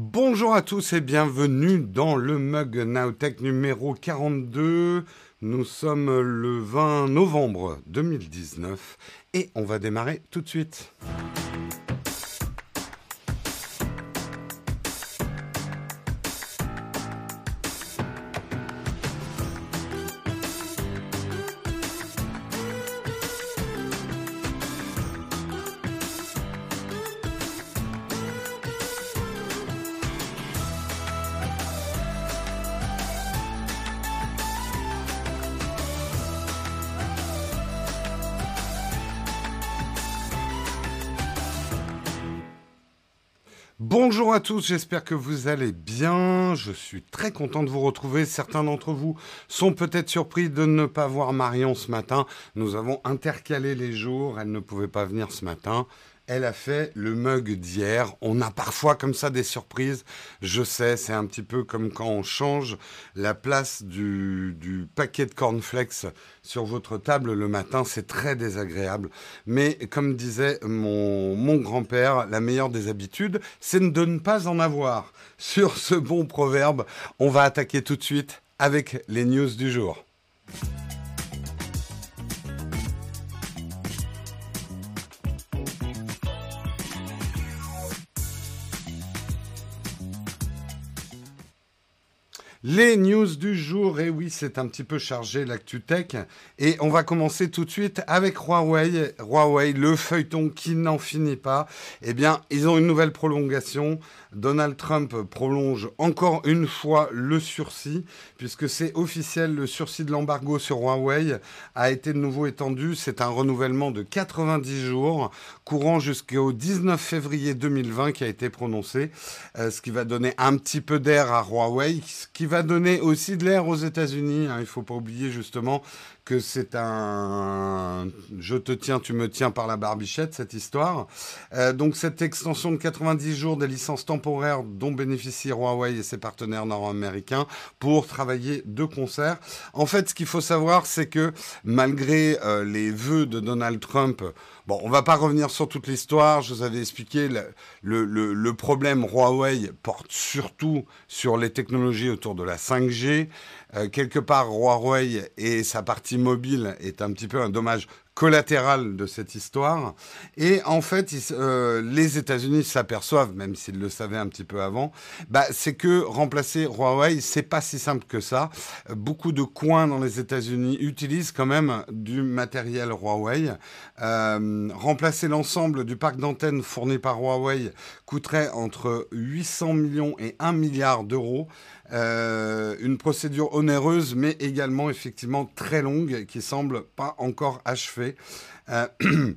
Bonjour à tous et bienvenue dans le Mug Nowtech numéro 42. Nous sommes le 20 novembre 2019 et on va démarrer tout de suite. Tous, j'espère que vous allez bien. Je suis très content de vous retrouver. Certains d'entre vous sont peut-être surpris de ne pas voir Marion ce matin. Nous avons intercalé les jours, elle ne pouvait pas venir ce matin. Elle a fait le mug d'hier. On a parfois comme ça des surprises. Je sais, c'est un petit peu comme quand on change la place du, paquet de cornflakes sur votre table le matin. C'est très désagréable. Mais comme disait mon, mon grand-père, la meilleure des habitudes, c'est de ne pas en avoir. Sur ce bon proverbe, on va attaquer tout de suite avec les news du jour. Les news du jour, et oui, c'est un petit peu chargé l'actu tech. Et on va commencer tout de suite avec Huawei. Huawei, le feuilleton qui n'en finit pas. Eh bien, ils ont une nouvelle prolongation. Donald Trump prolonge encore une fois le sursis, puisque c'est officiel, le sursis de l'embargo sur Huawei a été de nouveau étendu. C'est un renouvellement de 90 jours, courant jusqu'au 19 février 2020 qui a été prononcé, euh, ce qui va donner un petit peu d'air à Huawei, ce qui va donner aussi de l'air aux États-Unis. Hein. Il ne faut pas oublier justement c'est un je te tiens, tu me tiens par la barbichette, cette histoire. Euh, donc cette extension de 90 jours des licences temporaires dont bénéficient Huawei et ses partenaires nord-américains pour travailler de concert. En fait, ce qu'il faut savoir, c'est que malgré euh, les vœux de Donald Trump, Bon, on va pas revenir sur toute l'histoire. Je vous avais expliqué le, le, le, problème Huawei porte surtout sur les technologies autour de la 5G. Euh, quelque part, Huawei et sa partie mobile est un petit peu un dommage collatéral de cette histoire. Et en fait, euh, les États-Unis s'aperçoivent, même s'ils le savaient un petit peu avant, bah, c'est que remplacer Huawei, c'est pas si simple que ça. Beaucoup de coins dans les États-Unis utilisent quand même du matériel Huawei. Euh, remplacer l'ensemble du parc d'antennes fourni par Huawei coûterait entre 800 millions et 1 milliard d'euros. Euh, une procédure onéreuse, mais également effectivement très longue, qui semble pas encore achevée. Euh,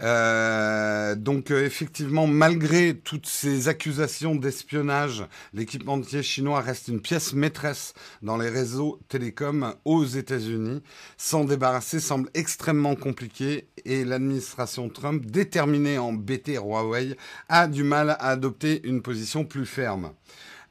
euh, donc effectivement, malgré toutes ces accusations d'espionnage, l'équipementier chinois reste une pièce maîtresse dans les réseaux télécoms aux États-Unis. S'en débarrasser semble extrêmement compliqué et l'administration Trump, déterminée à embêter Huawei, a du mal à adopter une position plus ferme.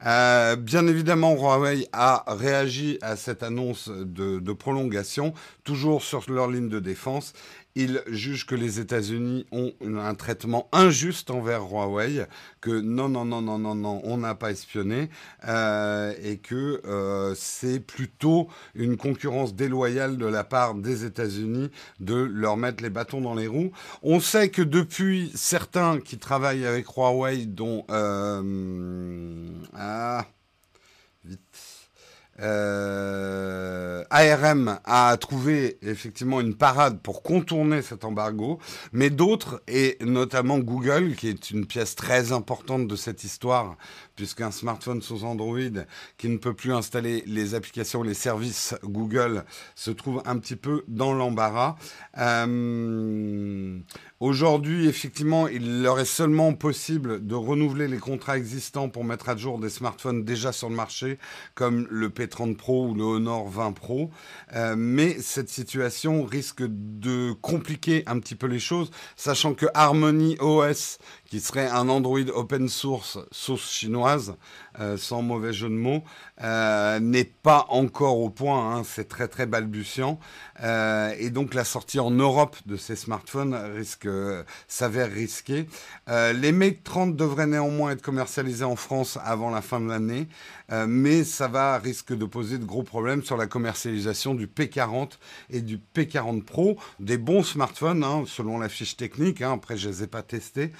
Euh, bien évidemment, Huawei a réagi à cette annonce de, de prolongation, toujours sur leur ligne de défense. Ils jugent que les États-Unis ont un traitement injuste envers Huawei, que non, non, non, non, non, non, on n'a pas espionné, euh, et que euh, c'est plutôt une concurrence déloyale de la part des États-Unis de leur mettre les bâtons dans les roues. On sait que depuis certains qui travaillent avec Huawei, dont euh, ah, vite. Euh, ARM a trouvé effectivement une parade pour contourner cet embargo, mais d'autres, et notamment Google, qui est une pièce très importante de cette histoire, puisqu'un smartphone sous Android qui ne peut plus installer les applications, les services Google se trouve un petit peu dans l'embarras. Euh, Aujourd'hui, effectivement, il leur est seulement possible de renouveler les contrats existants pour mettre à jour des smartphones déjà sur le marché, comme le P30 Pro ou le Honor 20 Pro. Euh, mais cette situation risque de compliquer un petit peu les choses, sachant que Harmony OS, qui serait un Android open source, source chinoise, euh, sans mauvais jeu de mots, euh, n'est pas encore au point. Hein, c'est très très balbutiant. Euh, et donc la sortie en Europe de ces smartphones risque, s'avère risquée. les Mate 30 devraient néanmoins être commercialisés en France avant la fin de l'année, mais ça va risque de poser de gros problèmes sur la commercialisation du P40 et du P40 Pro, des bons smartphones hein, selon la fiche technique. Hein, après, je les ai pas testés,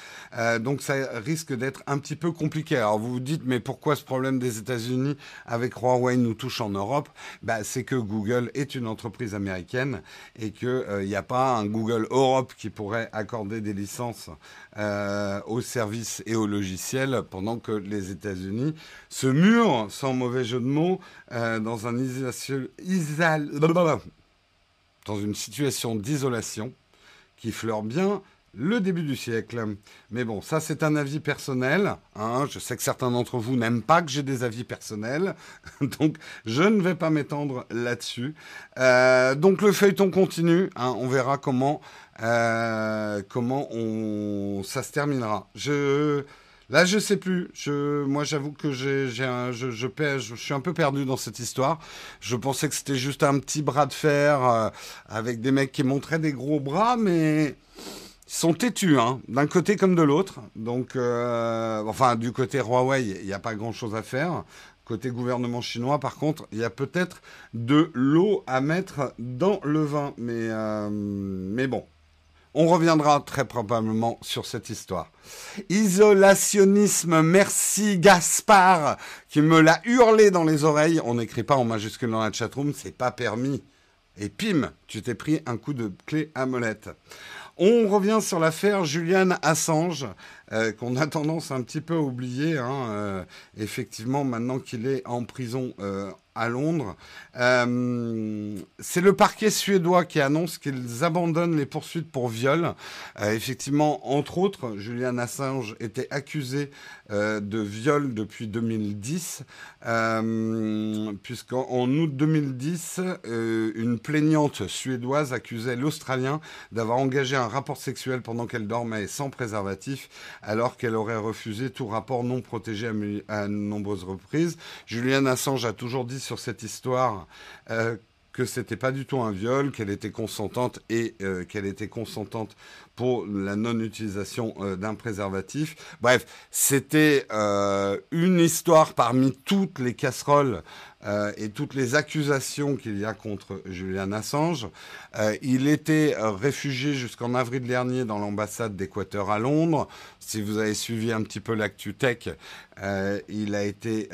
donc ça risque d'être un petit peu compliqué. Alors vous vous dites, mais pourquoi ce problème des États-Unis avec Huawei nous touche en Europe bah, C'est que Google est une entreprise américaine et qu'il n'y euh, a pas un Google Europe qui pourrait accorder des licences euh, aux services et aux logiciels pendant que les États-Unis se murent, sans mauvais jeu de mots, euh, dans, un dans une situation d'isolation qui fleure bien le début du siècle. Mais bon, ça c'est un avis personnel. Hein. Je sais que certains d'entre vous n'aiment pas que j'ai des avis personnels, donc je ne vais pas m'étendre là-dessus. Euh, donc le feuilleton continue. Hein. On verra comment euh, comment on ça se terminera. Là, je sais plus. Moi, j'avoue que je, suis un peu perdu dans cette histoire. Je pensais que c'était juste un petit bras de fer euh, avec des mecs qui montraient des gros bras, mais sont têtus, hein, d'un côté comme de l'autre. Donc, euh, enfin, du côté Huawei, il n'y a pas grand-chose à faire. Côté gouvernement chinois, par contre, il y a peut-être de l'eau à mettre dans le vin. Mais, euh, mais bon, on reviendra très probablement sur cette histoire. Isolationnisme, merci Gaspard, qui me l'a hurlé dans les oreilles. On n'écrit pas en majuscule dans la chatroom, c'est pas permis. Et pim, tu t'es pris un coup de clé à molette. On revient sur l'affaire Julian Assange, euh, qu'on a tendance un petit peu à oublier. Hein, euh, effectivement, maintenant qu'il est en prison euh, à Londres. Euh, c'est le parquet suédois qui annonce qu'ils abandonnent les poursuites pour viol. Euh, effectivement, entre autres, Julian Assange était accusé euh, de viol depuis 2010, puisqu'en août 2010, une plaignante suédoise accusait l'Australien d'avoir engagé un rapport sexuel pendant qu'elle dormait sans préservatif, alors qu'elle aurait refusé tout rapport non protégé à, à nombreuses reprises. Julian Assange a toujours dit sur cette histoire euh, que c'était pas du tout un viol, qu'elle était consentante et euh, qu'elle était consentante pour la non-utilisation euh, d'un préservatif. Bref, c'était une histoire parmi toutes les casseroles euh, et toutes les accusations qu'il y a contre Julian Assange. Euh, il était euh, réfugié jusqu'en avril dernier dans l'ambassade d'Équateur à Londres. Si vous avez suivi un petit peu l'actu tech, il a été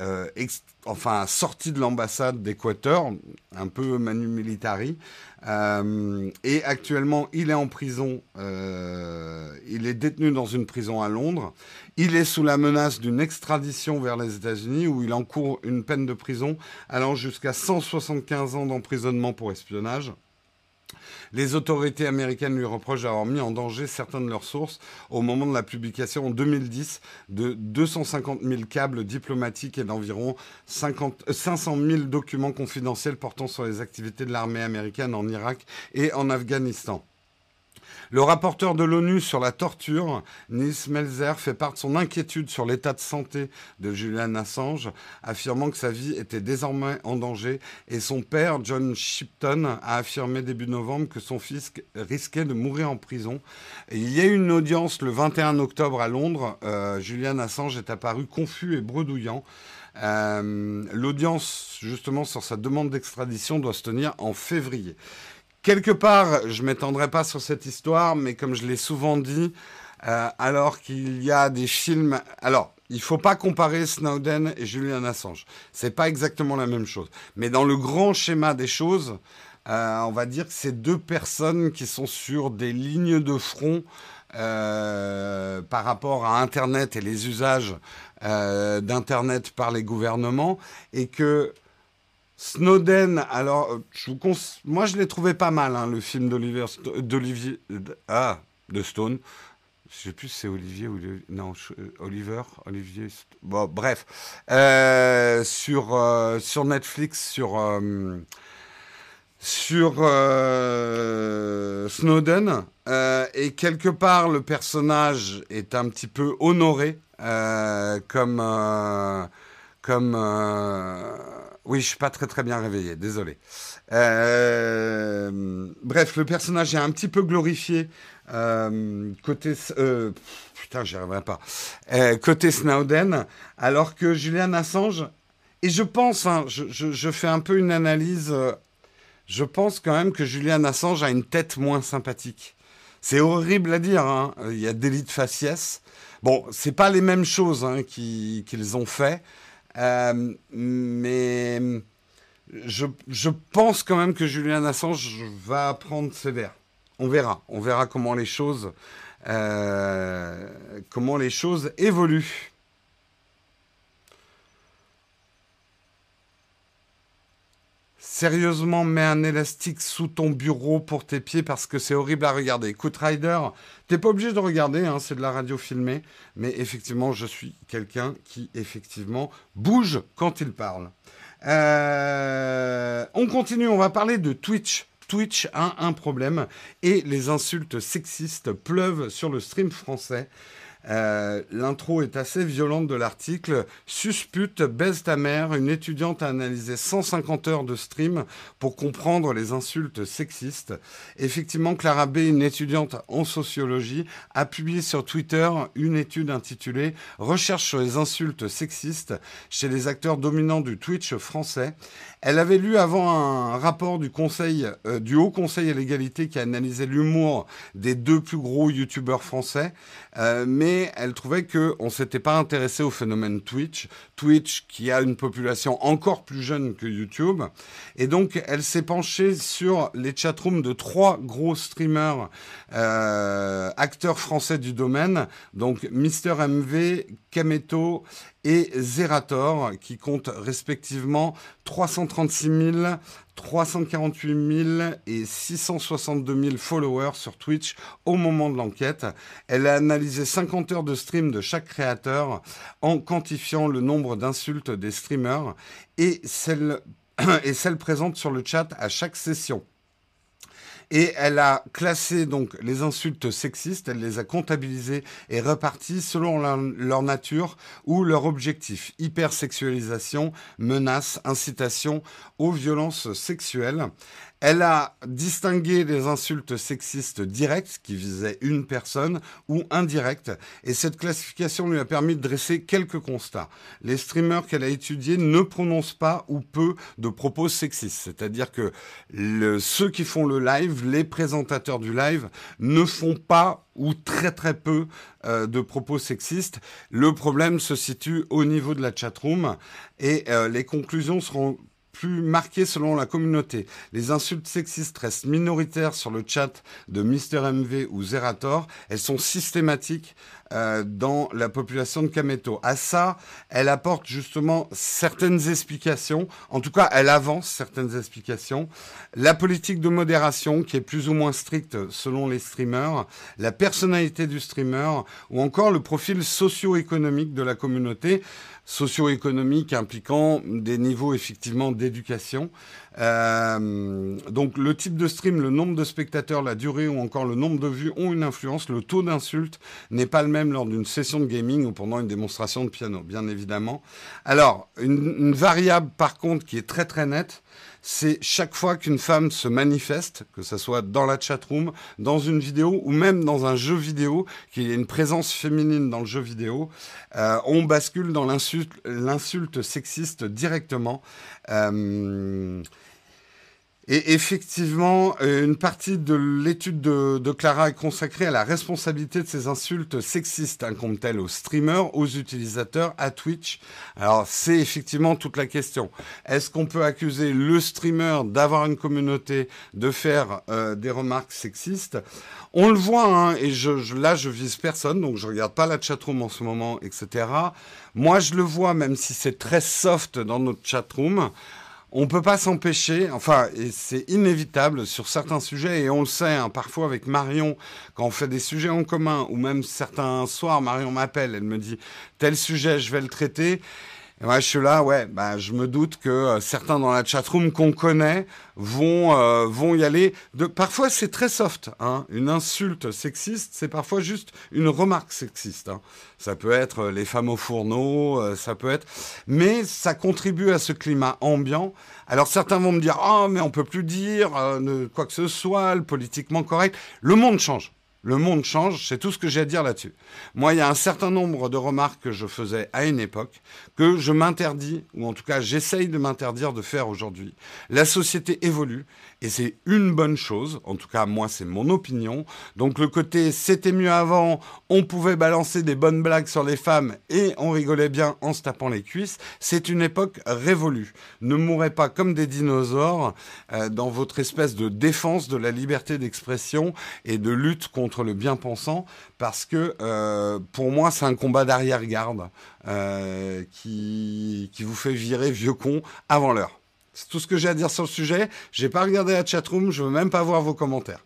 enfin sorti de l'ambassade d'Équateur, un peu manu militari. et actuellement, il est en prison. il est détenu dans une prison à Londres. Il est sous la menace d'une extradition vers les États-Unis où il encourt une peine de prison allant jusqu'à 175 ans d'emprisonnement pour espionnage. Les autorités américaines lui reprochent d'avoir mis en danger certaines de leurs sources au moment de la publication en 2010 de 250 000 câbles diplomatiques et d'environ 500 000 documents confidentiels portant sur les activités de l'armée américaine en Irak et en Afghanistan. Le rapporteur de l'ONU sur la torture, Nils Melzer, fait part de son inquiétude sur l'état de santé de Julian Assange, affirmant que sa vie était désormais en danger et son père, John Shipton, a affirmé début novembre que son fils risquait de mourir en prison. il y a eu une audience le 21 octobre à Londres. Euh, Julian Assange est apparu confus et bredouillant. Euh, l'audience, justement, sur sa demande d'extradition doit se tenir en février. Quelque part, je m'étendrai pas sur cette histoire, mais comme je l'ai souvent dit, euh, alors qu'il y a des films, alors il faut pas comparer Snowden et Julian Assange. C'est pas exactement la même chose. Mais dans le grand schéma des choses, euh, on va dire que c'est deux personnes qui sont sur des lignes de front euh, par rapport à Internet et les usages d'Internet par les gouvernements, et que Snowden, alors, euh, moi je l'ai trouvé pas mal, hein, le film d'Olivier, ah, de Stone. Je sais plus si c'est Olivier ou non euh, Oliver, Olivier. Bon, bref, euh, sur Netflix, sur sur Snowden. Et quelque part, le personnage est un petit peu honoré comme... comme oui, je suis pas très très bien réveillé, désolé. bref, le personnage est un petit peu glorifié côté putain, j'y arriverai pas. côté Snowden, alors que Julian Assange et je pense, hein, je, je, fais un peu une analyse je pense quand même que Julian Assange a une tête moins sympathique. C'est horrible à dire, hein. il y a délit de faciès. Bon, c'est pas les mêmes choses hein, qu'ils ont fait, euh, mais je, je, pense quand même que Julian Assange va prendre sévère. On verra, on verra comment les choses, euh, comment les choses évoluent. Sérieusement, mets un élastique sous ton bureau pour tes pieds parce que c'est horrible à regarder. Écoute, Rider, t'es pas obligé de regarder, hein, c'est de la radio filmée, mais effectivement, je suis quelqu'un qui, effectivement, bouge quand il parle. Euh, on continue, on va parler de Twitch. Twitch a un problème et les insultes sexistes pleuvent sur le stream français. Euh, l'intro est assez violente de l'article. Suspute, baise ta mère. Une étudiante a analysé 150 heures de stream pour comprendre les insultes sexistes. Effectivement, Clara B, une étudiante en sociologie, a publié sur Twitter une étude intitulée Recherche sur les insultes sexistes chez les acteurs dominants du Twitch français. Elle avait lu avant un rapport du Conseil, euh, du Haut Conseil à l'égalité qui a analysé l'humour des deux plus gros youtubeurs français, euh, mais elle trouvait qu'on ne s'était pas intéressé au phénomène Twitch. Twitch qui a une population encore plus jeune que YouTube. Et donc elle s'est penchée sur les chatrooms de trois gros streamers, euh, acteurs français du domaine, donc Mister MV, Kameto et Zerator, qui comptent respectivement 336 000, 348 000 et 662 000 followers sur Twitch au moment de l'enquête. Elle a analysé 50 heures de stream de chaque créateur en quantifiant le nombre d'insultes des streamers et celles, et celles présentes sur le chat à chaque session. Et elle a classé donc les insultes sexistes, elle les a comptabilisées et reparties selon leur, nature ou leur objectif. Hypersexualisation, menace, incitation aux violences sexuelles. Elle a distingué les insultes sexistes directes qui visaient une personne ou indirectes et cette classification lui a permis de dresser quelques constats. Les streamers qu'elle a étudiés ne prononcent pas ou peu de propos sexistes, c'est-à-dire que ceux qui font le live, les présentateurs du live, ne font pas ou très très peu euh, de propos sexistes. Le problème se situe au niveau de la chatroom et euh, les conclusions seront plus marqué selon la communauté. Les insultes sexistes restent minoritaires sur le chat de Mister MV ou Zerator. Elles sont systématiques euh, dans la population de Kameto. À ça, elle apporte justement certaines explications. En tout cas, elle avance certaines explications. La politique de modération qui est plus ou moins stricte selon les streamers, la personnalité du streamer ou encore le profil socio-économique de la communauté socio-économique impliquant des niveaux effectivement. Euh, donc le type de stream, le nombre de spectateurs, la durée ou encore le nombre de vues ont une influence. Le taux d'insulte n'est pas le même lors d'une session de gaming ou pendant une démonstration de piano, bien évidemment. Alors, une, une variable par contre qui est très très nette, c'est chaque fois qu'une femme se manifeste, que ce soit dans la chatroom, dans une vidéo ou même dans un jeu vidéo, qu'il y ait une présence féminine dans le jeu vidéo, euh, on bascule dans l'insulte sexiste directement. Euh, et effectivement, euh, une partie de l'étude de, Clara est consacrée à la responsabilité de ces insultes sexistes, incombe-t-elle aux streamers, aux utilisateurs, à Twitch? Alors, c'est effectivement toute la question. Est-ce qu'on peut accuser le streamer d'avoir une communauté, de faire euh, des remarques sexistes? On le voit, hein, et je, là, je vise personne, donc je regarde pas la chatroom en ce moment, etc. Moi, je le vois, même si c'est très soft dans notre chatroom on peut pas s'empêcher, enfin, c'est inévitable sur certains sujets, et on le sait, hein, parfois avec Marion, quand on fait des sujets en commun, ou même certains soirs, Marion m'appelle, elle me dit, tel sujet, je vais le traiter. Et moi, je suis là, ouais, bah, je me doute que euh, certains dans la chatroom qu'on connaît vont, euh, vont y aller. Parfois, c'est très soft. Hein. Une insulte sexiste, c'est parfois juste une remarque sexiste. Hein. Ça peut être euh, les femmes au fourneau, ça peut être... Mais ça contribue à ce climat ambiant. Alors certains vont me dire, oh, mais on peut plus dire quoi que ce soit, le politiquement correct. Le monde change. Le monde change, c'est tout ce que j'ai à dire là-dessus. Moi, il y a un certain nombre de remarques que je faisais à une époque que je m'interdis, ou en tout cas j'essaye de m'interdire de faire aujourd'hui. La société évolue et c'est une bonne chose, en tout cas moi c'est mon opinion. Donc le côté c'était mieux avant, on pouvait balancer des bonnes blagues sur les femmes et on rigolait bien en se tapant les cuisses, c'est une époque révolue. Ne mourrez pas comme des dinosaures euh, dans votre espèce de défense de la liberté d'expression et de lutte contre le bien-pensant, parce que euh, pour moi c'est un combat d'arrière-garde euh, qui, qui vous fait virer vieux con avant l'heure. C'est tout ce que j'ai à dire sur le sujet. J'ai pas regardé la chatroom, je veux même pas voir vos commentaires.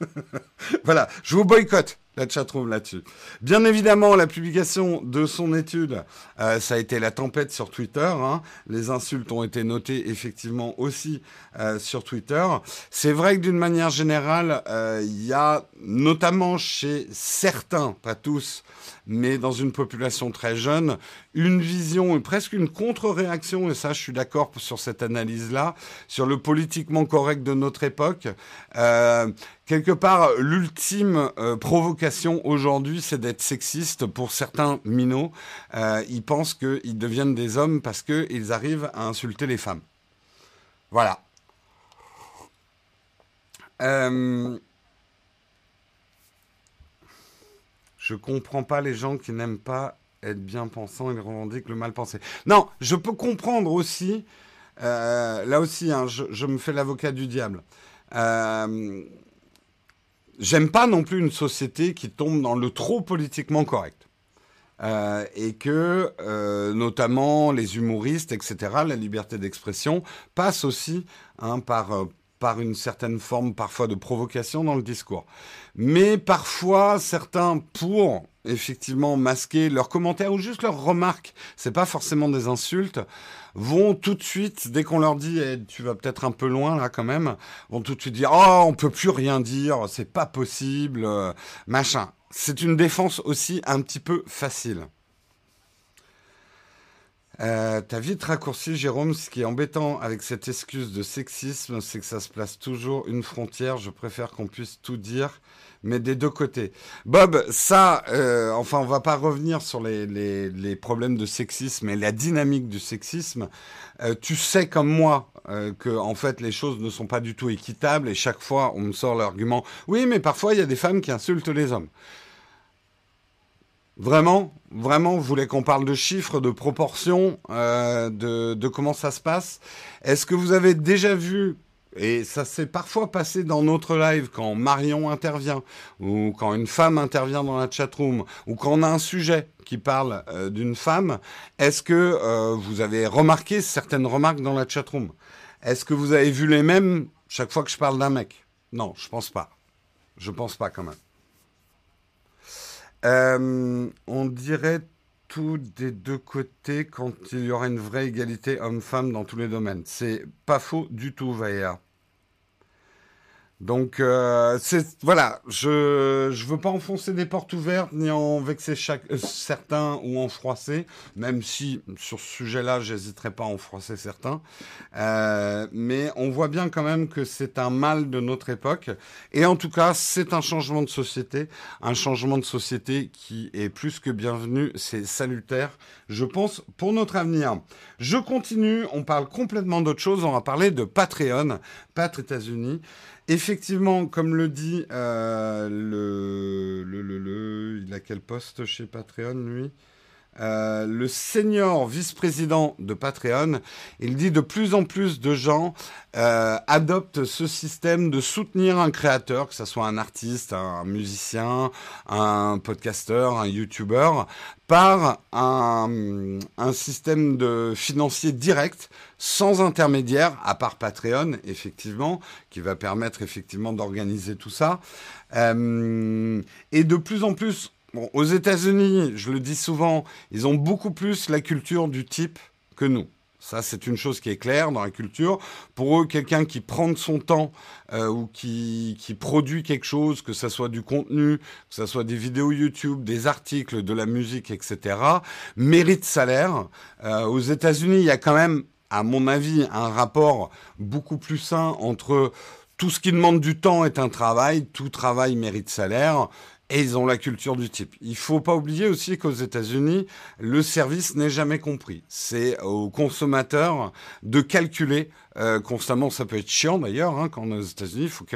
voilà, je vous boycotte la chatroom là-dessus. Bien évidemment, la publication de son étude, euh, ça a été la tempête sur Twitter. Hein. Les insultes ont été notées effectivement aussi euh, sur Twitter. C'est vrai que d'une manière générale, euh, il y a notamment chez certains, pas tous, mais dans une population très jeune, une vision, presque une contre-réaction, et ça je suis d'accord sur cette analyse-là, sur le politiquement correct de notre époque. Euh, quelque part, l'ultime euh, provocation aujourd'hui, c'est d'être sexiste pour certains minots. Euh, ils pensent qu'ils deviennent des hommes parce qu'ils arrivent à insulter les femmes. Voilà. Je comprends pas les gens qui n'aiment pas être bien pensants et revendiquent le mal pensé. Non, je peux comprendre aussi. Euh, là aussi, hein, je, me fais l'avocat du diable. Euh, J'aime pas non plus une société qui tombe dans le trop politiquement correct. Euh, et que notamment les humoristes, etc., la liberté d'expression passe aussi hein, par par une certaine forme parfois de provocation dans le discours. Mais parfois, certains, pour effectivement masquer leurs commentaires ou juste leurs remarques, c'est pas forcément des insultes, vont tout de suite, dès qu'on leur dit eh, tu vas peut-être un peu loin là quand même, vont tout de suite dire oh on peut plus rien dire, c'est pas possible, euh, machin. C'est une défense aussi un petit peu facile. Euh, T'as vite raccourci, Jérôme. Ce qui est embêtant avec cette excuse de sexisme, c'est que ça se place toujours une frontière. Je préfère qu'on puisse tout dire, mais des deux côtés. Bob, ça, euh, enfin, on va pas revenir sur les, les, les, problèmes de sexisme et la dynamique du sexisme. Euh, tu sais comme moi euh, que en fait les choses ne sont pas du tout équitables et chaque fois on me sort l'argument. Oui, mais parfois il y a des femmes qui insultent les hommes. Vraiment, vraiment, vous voulez qu'on parle de chiffres, de proportions, euh, de, comment ça se passe? Est-ce que vous avez déjà vu, et ça s'est parfois passé dans notre live, quand Marion intervient, ou quand une femme intervient dans la chatroom, ou quand on a un sujet qui parle euh, d'une femme, est-ce que euh, vous avez remarqué certaines remarques dans la chatroom? Est-ce que vous avez vu les mêmes chaque fois que je parle d'un mec? Non, je pense pas. Je pense pas quand même. Euh, on dirait tout des deux côtés quand il y aura une vraie égalité homme-femme dans tous les domaines. C'est pas faux du tout, Vaïa. Donc euh, voilà, je je veux pas enfoncer des portes ouvertes ni en vexer euh, certains ou en froisser, même si sur ce sujet-là j'hésiterai pas à en froisser certains. Euh, mais on voit bien quand même que c'est un mal de notre époque et en tout cas c'est un changement de société, un changement de société qui est plus que bienvenu, c'est salutaire, je pense pour notre avenir. Je continue, on parle complètement d'autre chose, on va parler de Patreon, Pat États-Unis. Effectivement, comme le dit euh, le, le, le, le, il a quel poste chez Patreon lui? Euh, le senior vice-président de Patreon, il dit de plus en plus de gens euh, adoptent ce système de soutenir un créateur, que ce soit un artiste, un musicien, un podcasteur, un youtubeur, par un, système de financier direct, sans intermédiaire, à part Patreon, effectivement, qui va permettre effectivement d'organiser tout ça. Euh, et de plus en plus, Aux États-Unis, je le dis souvent, ils ont beaucoup plus la culture du type que nous. Ça, c'est une chose qui est claire dans la culture. Pour eux, quelqu'un qui prend de son temps euh, ou qui, qui, produit quelque chose, que ce soit du contenu, que ce soit des vidéos YouTube, des articles, de la musique, etc., mérite salaire. Euh, aux États-Unis, il y a quand même, à mon avis, un rapport beaucoup plus sain entre tout ce qui demande du temps est un travail, tout travail mérite salaire et ils ont la culture du type. Il faut pas oublier aussi qu'aux États-Unis, le service n'est jamais compris. C'est aux consommateurs de calculer euh, constamment. Ça peut être chiant d'ailleurs hein, quand on est aux États-Unis. Il faut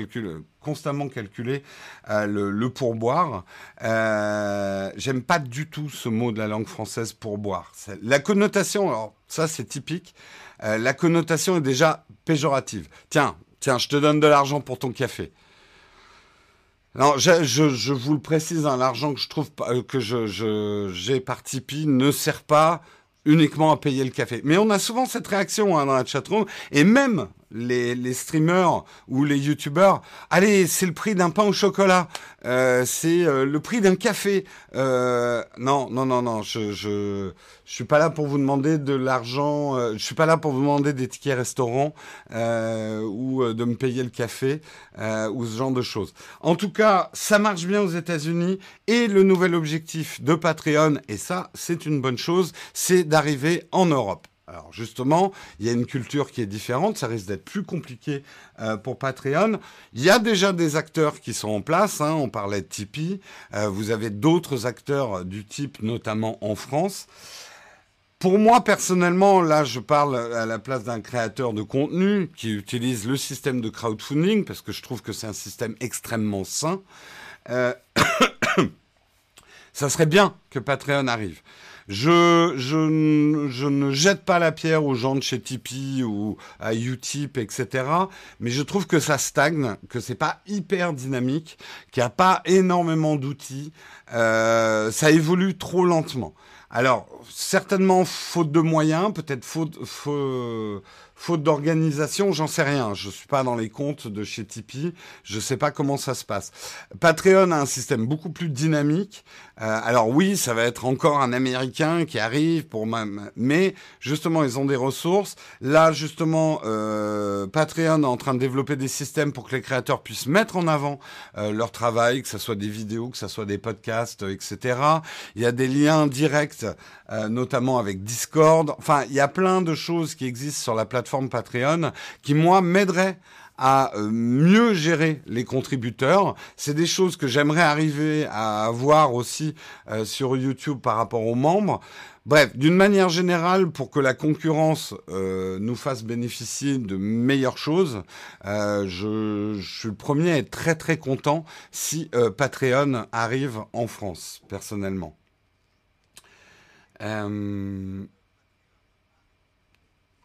constamment calculer euh, le, pourboire. Euh, J'aime pas du tout ce mot de la langue française pourboire. La connotation, alors ça c'est typique. La connotation est déjà péjorative. Tiens, tiens, je te donne de l'argent pour ton café. Non, je, je, je, vous le précise, hein, l'argent que je trouve euh, que je, j'ai par Tipeee ne sert pas uniquement à payer le café. Mais on a souvent cette réaction hein, dans la chatroom, et même les, streamers ou les youtubeurs, allez, c'est le prix d'un pain au chocolat, euh, c'est euh, le prix d'un café. Euh, non, non, non, non, je, je, suis pas là pour vous demander de l'argent, euh, je suis pas là pour vous demander des tickets restaurants euh, ou de me payer le café ou ce genre de choses. En tout cas, ça marche bien aux États-Unis et le nouvel objectif de Patreon, et ça, c'est une bonne chose, c'est d'arriver en Europe. Alors justement, il y a une culture qui est différente, ça risque d'être plus compliqué euh, pour Patreon. Il y a déjà des acteurs qui sont en place, hein, on parlait de Tipeee, euh, vous avez d'autres acteurs du type, notamment en France. Pour moi, personnellement, là, je parle à la place d'un créateur de contenu qui utilise le système de crowdfunding, parce que je trouve que c'est un système extrêmement sain. Euh... ça serait bien que Patreon arrive. Je, je, je, ne jette pas la pierre aux gens de chez Tipeee ou à Utip, etc. Mais je trouve que ça stagne, que c'est pas hyper dynamique, qu'il n'y a pas énormément d'outils. Euh, ça évolue trop lentement. Alors, certainement faute de moyens, peut-être faute, faute, faute d'organisation, j'en sais rien. Je suis pas dans les comptes de chez Tipeee, je sais pas comment ça se passe. Patreon a un système beaucoup plus dynamique. Euh, alors oui, ça va être encore un Américain qui arrive pour même, mais justement ils ont des ressources. Là justement, euh, Patreon est en train de développer des systèmes pour que les créateurs puissent mettre en avant euh, leur travail, que ce soit des vidéos, que ce soit des podcasts, etc. Il y a des liens directs, euh, notamment avec Discord. Enfin, il y a plein de choses qui existent sur la plateforme Patreon qui moi m'aideraient à euh, mieux gérer les contributeurs. C'est des choses que j'aimerais arriver à avoir aussi euh, sur YouTube par rapport aux membres. Bref, d'une manière générale, pour que la concurrence euh, nous fasse bénéficier de meilleures choses, je, suis le premier à être très très content si Patreon arrive en France, personnellement.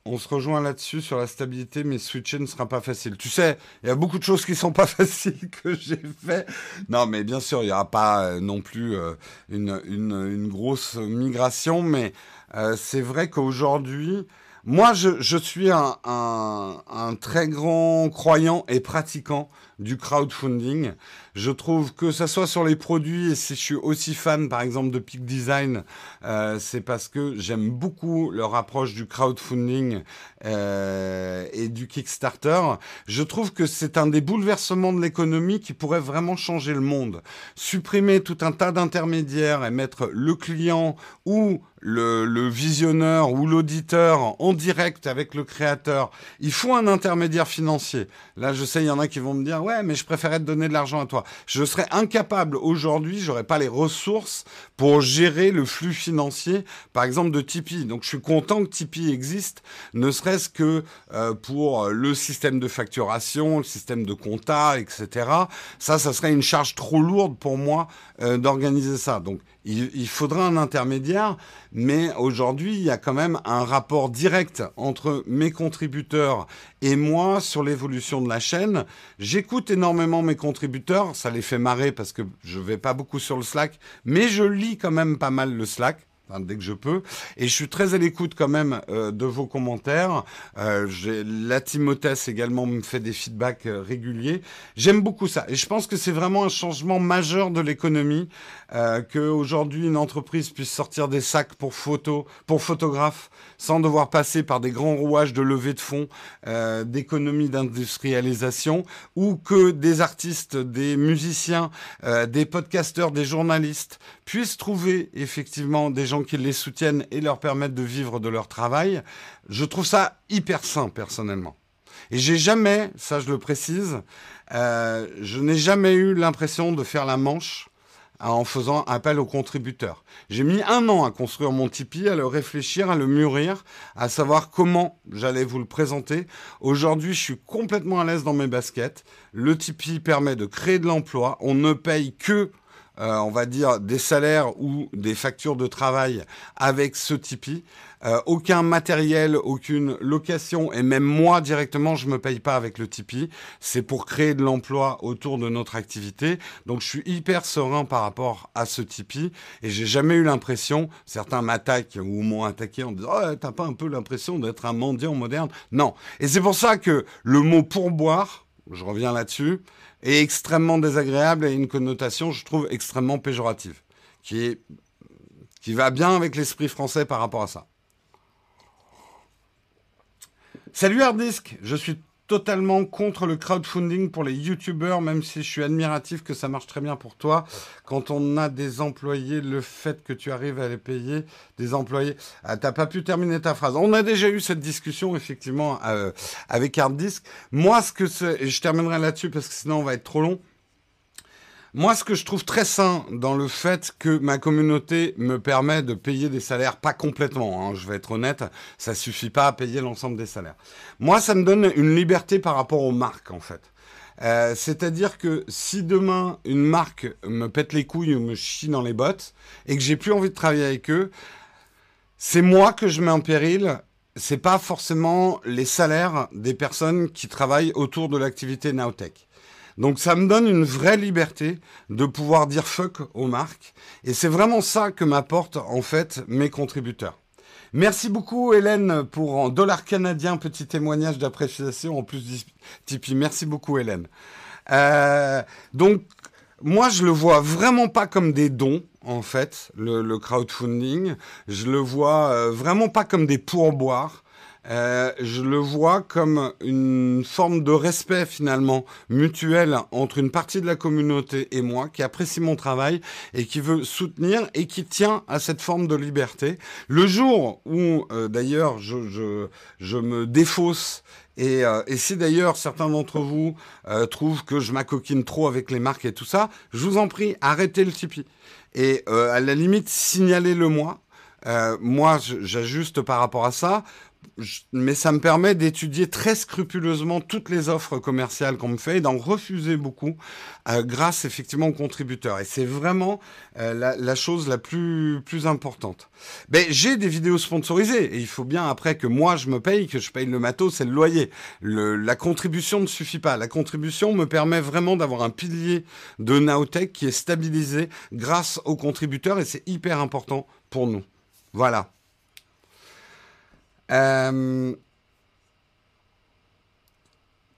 On se rejoint là-dessus sur la stabilité, mais switcher ne sera pas facile. Tu sais, il y a beaucoup de choses qui sont pas faciles que j'ai fait. Non, mais bien sûr, il n'y aura pas euh, non plus euh, une, une, une, grosse migration, mais euh, c'est vrai qu'aujourd'hui, moi, je, je suis un, un, un, très grand croyant et pratiquant du crowdfunding. Je trouve que ça soit sur les produits, et si je suis aussi fan, par exemple, de Peak Design, euh, c'est parce que j'aime beaucoup leur approche du crowdfunding euh, et du Kickstarter. Je trouve que c'est un des bouleversements de l'économie qui pourrait vraiment changer le monde. Supprimer tout un tas d'intermédiaires et mettre le client ou le, le visionneur ou l'auditeur en direct avec le créateur. Il faut un intermédiaire financier. Là, je sais, il y en a qui vont me dire, ouais, mais je préférais te donner de l'argent à toi. Je serais incapable aujourd'hui, j'aurais pas les ressources pour gérer le flux financier, par exemple de Tipeee. Donc je suis content que Tipeee existe, ne serait-ce que euh, pour le système de facturation, le système de compta, etc. Ça, ça serait une charge trop lourde pour moi euh, d'organiser ça. Donc il, faudra un intermédiaire, mais aujourd'hui, il y a quand même un rapport direct entre mes contributeurs et moi sur l'évolution de la chaîne. J'écoute énormément mes contributeurs, ça les fait marrer parce que je vais pas beaucoup sur le Slack, mais je lis quand même pas mal le Slack. Dès que je peux. Et je suis très à l'écoute quand même euh, de vos commentaires. Euh, la Timothée également me fait des feedbacks euh, réguliers. J'aime beaucoup ça. Et je pense que c'est vraiment un changement majeur de l'économie euh, qu'aujourd'hui une entreprise puisse sortir des sacs pour photos, pour photographes, sans devoir passer par des grands rouages de levée de fonds, euh, d'économie d'industrialisation, ou que des artistes, des musiciens, euh, des podcasteurs, des journalistes puissent trouver effectivement des gens qui les soutiennent et leur permettent de vivre de leur travail. Je trouve ça hyper sain personnellement. Et j'ai jamais, ça je le précise, euh, je n'ai jamais eu l'impression de faire la manche en faisant appel aux contributeurs. J'ai mis un an à construire mon Tipeee, à le réfléchir, à le mûrir, à savoir comment j'allais vous le présenter. Aujourd'hui, je suis complètement à l'aise dans mes baskets. Le Tipeee permet de créer de l'emploi. On ne paye que euh, on va dire, des salaires ou des factures de travail avec ce Tipeee. Euh, aucun matériel, aucune location, et même moi directement, je me paye pas avec le Tipeee. C'est pour créer de l'emploi autour de notre activité. Donc je suis hyper serein par rapport à ce Tipeee, et j'ai jamais eu l'impression, certains m'attaquent ou m'ont attaqué en disant, oh, t'as pas un peu l'impression d'être un mendiant moderne? Non. Et c'est pour ça que le mot pourboire, je reviens là-dessus, est extrêmement désagréable et une connotation, je trouve, extrêmement péjorative, qui, est, qui va bien avec l'esprit français par rapport à ça. Salut Hardisk, je suis totalement contre le crowdfunding pour les youtubeurs, même si je suis admiratif que ça marche très bien pour toi. Quand on a des employés, le fait que tu arrives à les payer, des employés, ah, t'as pas pu terminer ta phrase. On a déjà eu cette discussion effectivement euh, avec Harddisk. Moi, ce que et je terminerai là-dessus parce que sinon on va être trop long. Moi, ce que je trouve très sain dans le fait que ma communauté me permet de payer des salaires, pas complètement, hein, je vais être honnête, ça suffit pas à payer l'ensemble des salaires. Moi, ça me donne une liberté par rapport aux marques, en fait. Euh, c'est-à-dire que si demain une marque me pète les couilles ou me chie dans les bottes et que j'ai plus envie de travailler avec eux, c'est moi que je mets en péril. C'est pas forcément les salaires des personnes qui travaillent autour de l'activité Nowtech. Donc ça me donne une vraie liberté de pouvoir dire fuck aux marques. Et c'est vraiment ça que m'apportent en fait mes contributeurs. Merci beaucoup Hélène pour un dollar canadien, petit témoignage d'appréciation en plus du Tipeee. Merci beaucoup Hélène. Euh, donc moi je le vois vraiment pas comme des dons en fait, le, crowdfunding. Je le vois euh, vraiment pas comme des pourboires. Euh, je le vois comme une forme de respect finalement mutuel entre une partie de la communauté et moi qui apprécie mon travail et qui veut soutenir et qui tient à cette forme de liberté. Le jour où euh, d'ailleurs je, je, je, me défausse et, euh, et si d'ailleurs certains d'entre vous trouvent que je m'acoquine trop avec les marques et tout ça, je vous en prie, arrêtez le Tipeee. Et à la limite, signalez-le moi. Euh, moi, j'ajuste par rapport à ça mais ça me permet d'étudier très scrupuleusement toutes les offres commerciales qu'on me fait et d'en refuser beaucoup euh, grâce effectivement aux contributeurs. Et c'est vraiment euh, la, chose la plus, importante. Ben, j'ai des vidéos sponsorisées et il faut bien après que moi je me paye, que je paye le matos et le loyer. La contribution ne suffit pas. La contribution me permet vraiment d'avoir un pilier de Naotech qui est stabilisé grâce aux contributeurs et c'est hyper important pour nous. Voilà. Euh...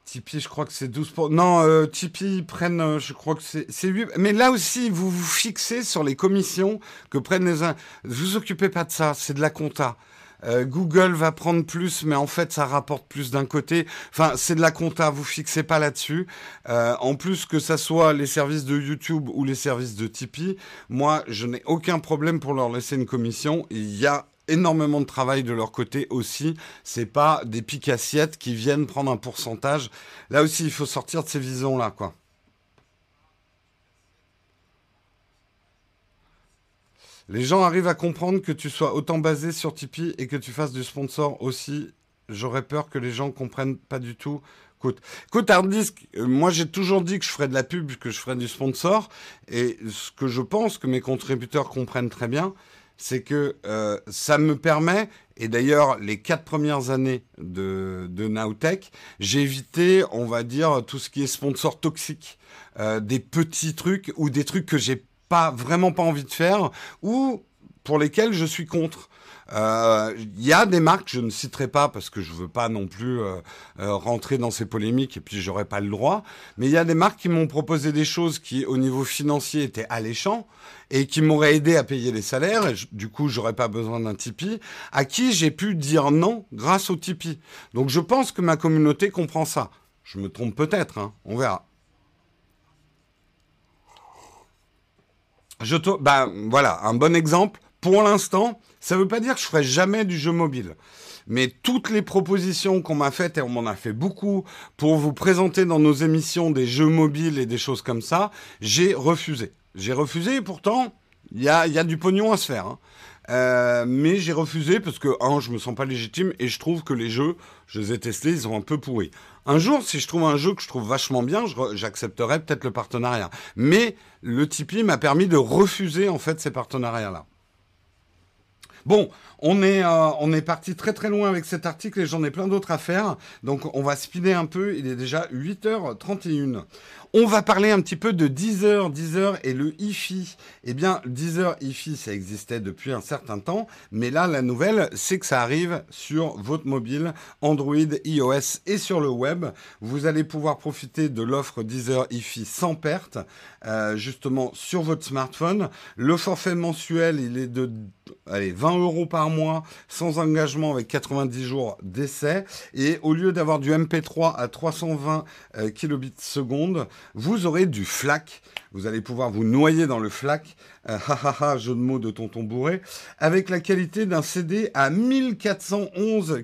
Tipeee, je crois que c'est 12 pour... Non, euh, Tipeee prennent, euh, je crois que c'est 8. Mais là aussi, vous vous fixez sur les commissions que prennent les uns. Vous occupez pas de ça, c'est de la compta. Euh, Google va prendre plus, mais en fait, ça rapporte plus d'un côté. Enfin, c'est de la compta, vous fixez pas là-dessus. En plus que ça soit les services de YouTube ou les services de Tipeee, moi, je n'ai aucun problème pour leur laisser une commission. Il y a énormément de travail de leur côté aussi. C'est pas des piques assiettes qui viennent prendre un pourcentage. Là aussi, il faut sortir de ces visions-là, quoi. Les gens arrivent à comprendre que tu sois autant basé sur Tipeee et que tu fasses du sponsor aussi. J'aurais peur que les gens comprennent pas du tout. Écoute, écoute Harddisk, euh, moi j'ai toujours dit que je ferais de la pub, que je ferais du sponsor. Et ce que je pense que mes contributeurs comprennent très bien, c'est que euh, ça me permet, et d'ailleurs les quatre premières années de, de Nowtech, j'ai évité, on va dire, tout ce qui est sponsor toxique, euh, des petits trucs ou des trucs que j'ai pas vraiment pas envie de faire, ou pour lesquels je suis contre. Il euh, y a des marques, je ne citerai pas parce que je veux pas non plus euh, euh, rentrer dans ces polémiques et puis j'aurais pas le droit. Mais il y a des marques qui m'ont proposé des choses qui, au niveau financier, étaient alléchants et qui m'auraient aidé à payer les salaires. Et du coup, j'aurais pas besoin d'un Tipeee. À qui j'ai pu dire non grâce au Tipeee. Donc, je pense que ma communauté comprend ça. Je me trompe peut-être, hein. on verra. Je te... bah, voilà, un bon exemple. Pour l'instant, ça ne veut pas dire que je ferai jamais du jeu mobile. Mais toutes les propositions qu'on m'a faites, et on m'en a fait beaucoup, pour vous présenter dans nos émissions des jeux mobiles et des choses comme ça, j'ai refusé. J'ai refusé et pourtant, il y a, du pognon à se faire. Hein. Euh, mais j'ai refusé parce que, un, je me sens pas légitime et je trouve que les jeux, je les ai testés, ils sont un peu pourris. Un jour, si je trouve un jeu que je trouve vachement bien, j'accepterai peut-être le partenariat. Mais le Tipeee m'a permis de refuser, en fait, ces partenariats-là. Bon, on est, euh, on est parti très très loin avec cet article et j'en ai plein d'autres à faire. Donc on va speeder un peu, il est déjà 8h31. On va parler un petit peu de Deezer, Deezer et le IFI. Eh bien, Deezer, IFI, ça existait depuis un certain temps, mais là, la nouvelle, c'est que ça arrive sur votre mobile, Android, iOS et sur le web. Vous allez pouvoir profiter de l'offre Deezer, IFI sans perte, euh, justement sur votre smartphone. Le forfait mensuel, il est de allez, 20 euros par mois, sans engagement, avec 90 jours d'essai. Et au lieu d'avoir du MP3 à 320 euh, kilobits seconde, vous aurez du FLAC. Vous allez pouvoir vous noyer dans le FLAC, euh, ha jeu de mots de tonton bourré, avec la qualité d'un CD à 1411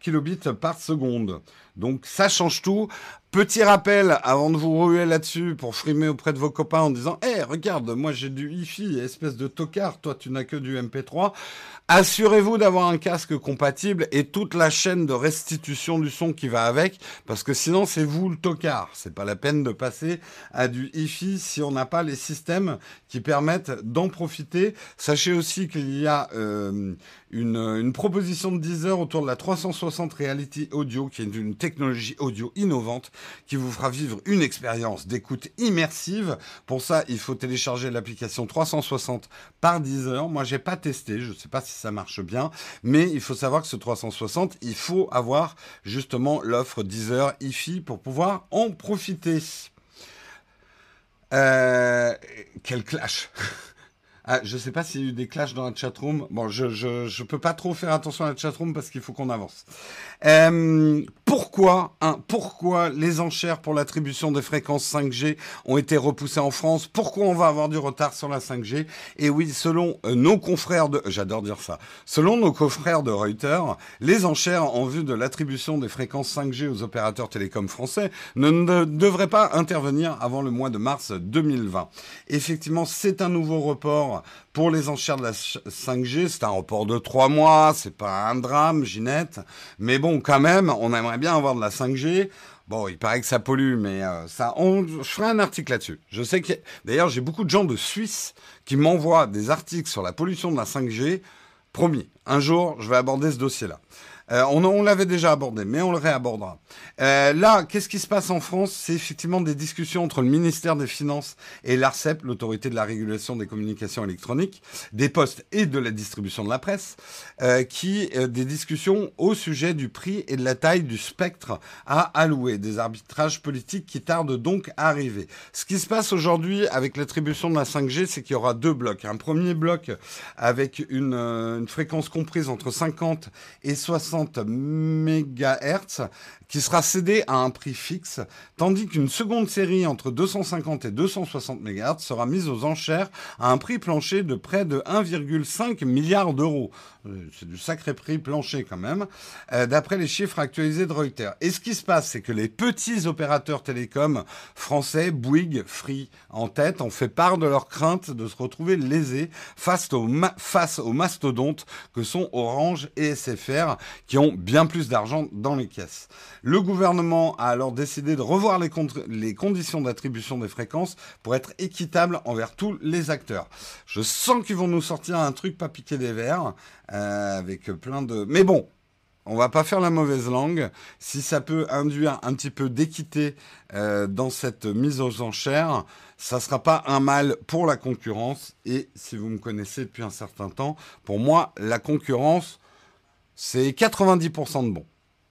kilobits par seconde. Donc ça change tout. Petit rappel, avant de vous ruer là-dessus pour frimer auprès de vos copains en disant Eh, regarde, moi j'ai du hi espèce de tocard, toi tu n'as que du MP3. Assurez-vous d'avoir un casque compatible et toute la chaîne de restitution du son qui va avec, parce que sinon c'est vous le tocard. C'est pas la peine de passer à du hi si on n'a pas les systèmes qui permettent d'en profiter. Sachez aussi qu'il y a euh, une, proposition de Deezer autour de la 360 Reality Audio, qui est une technologie audio innovante qui vous fera vivre une expérience d'écoute immersive. Pour ça, il faut télécharger l'application 360 par Deezer. Moi, j'ai pas testé, je sais pas si ça marche bien, mais il faut savoir que ce 360, il faut avoir justement l'offre Deezer IFI pour pouvoir en profiter. Euh, quel clash Ah, je sais pas s'il y a eu des clashs dans la chatroom. Bon, je, je peux pas trop faire attention à la chatroom parce qu'il faut qu'on avance. Euh, pourquoi, hein, pourquoi les enchères pour l'attribution des fréquences 5G ont été repoussées en France? Pourquoi on va avoir du retard sur la 5G Et oui, selon euh, nos confrères de, j'adore dire ça, selon nos confrères de Reuters, les enchères en vue de l'attribution des fréquences 5G aux opérateurs télécoms français ne, ne devraient pas intervenir avant le mois de mars 2020. Effectivement, c'est un nouveau report pour les enchères de la 5G, c'est un report de trois mois, c'est pas un drame, Ginette. Mais bon, quand même, on aimerait bien avoir de la 5G. Bon, il paraît que ça pollue, mais euh, ça, on, je ferai un article là-dessus. Je sais que, d'ailleurs, j'ai beaucoup de gens de Suisse qui m'envoient des articles sur la pollution de la 5G. Promis, un jour, je vais aborder ce dossier-là. Euh, on, l'avait déjà abordé, mais on le réabordera. Euh, là, qu'est-ce qui se passe en France? C'est effectivement des discussions entre le ministère des Finances et l'ARCEP, l'autorité de la régulation des communications électroniques, des postes et de la distribution de la presse, euh, qui des discussions au sujet du prix et de la taille du spectre à allouer, des arbitrages politiques qui tardent donc à arriver. Ce qui se passe aujourd'hui avec l'attribution de la 5G, c'est qu'il y aura deux blocs. Un premier bloc avec une, une fréquence comprise entre 50 et 60 MHz qui sera cédé à un prix fixe, tandis qu'une seconde série entre 250 et 260 MHz sera mise aux enchères à un prix plancher de près de 1,5 milliard d'euros. Euh, c'est du sacré prix plancher quand même, euh, d'après les chiffres actualisés de Reuters. Et ce qui se passe, c'est que les petits opérateurs télécoms français, Bouygues, Free en tête, ont fait part de leur crainte de se retrouver lésés face aux, face aux mastodontes que sont Orange et SFR, qui ont bien plus d'argent dans les caisses. Le gouvernement a alors décidé de revoir les, conditions d'attribution des fréquences pour être équitable envers tous les acteurs. Je sens qu'ils vont nous sortir un truc pas piqué des verres, euh, avec plein de... Mais bon, on va pas faire la mauvaise langue. Si ça peut induire un petit peu d'équité euh, dans cette mise aux enchères, ça sera pas un mal pour la concurrence. Et si vous me connaissez depuis un certain temps, pour moi, la concurrence, c'est 90% de bon.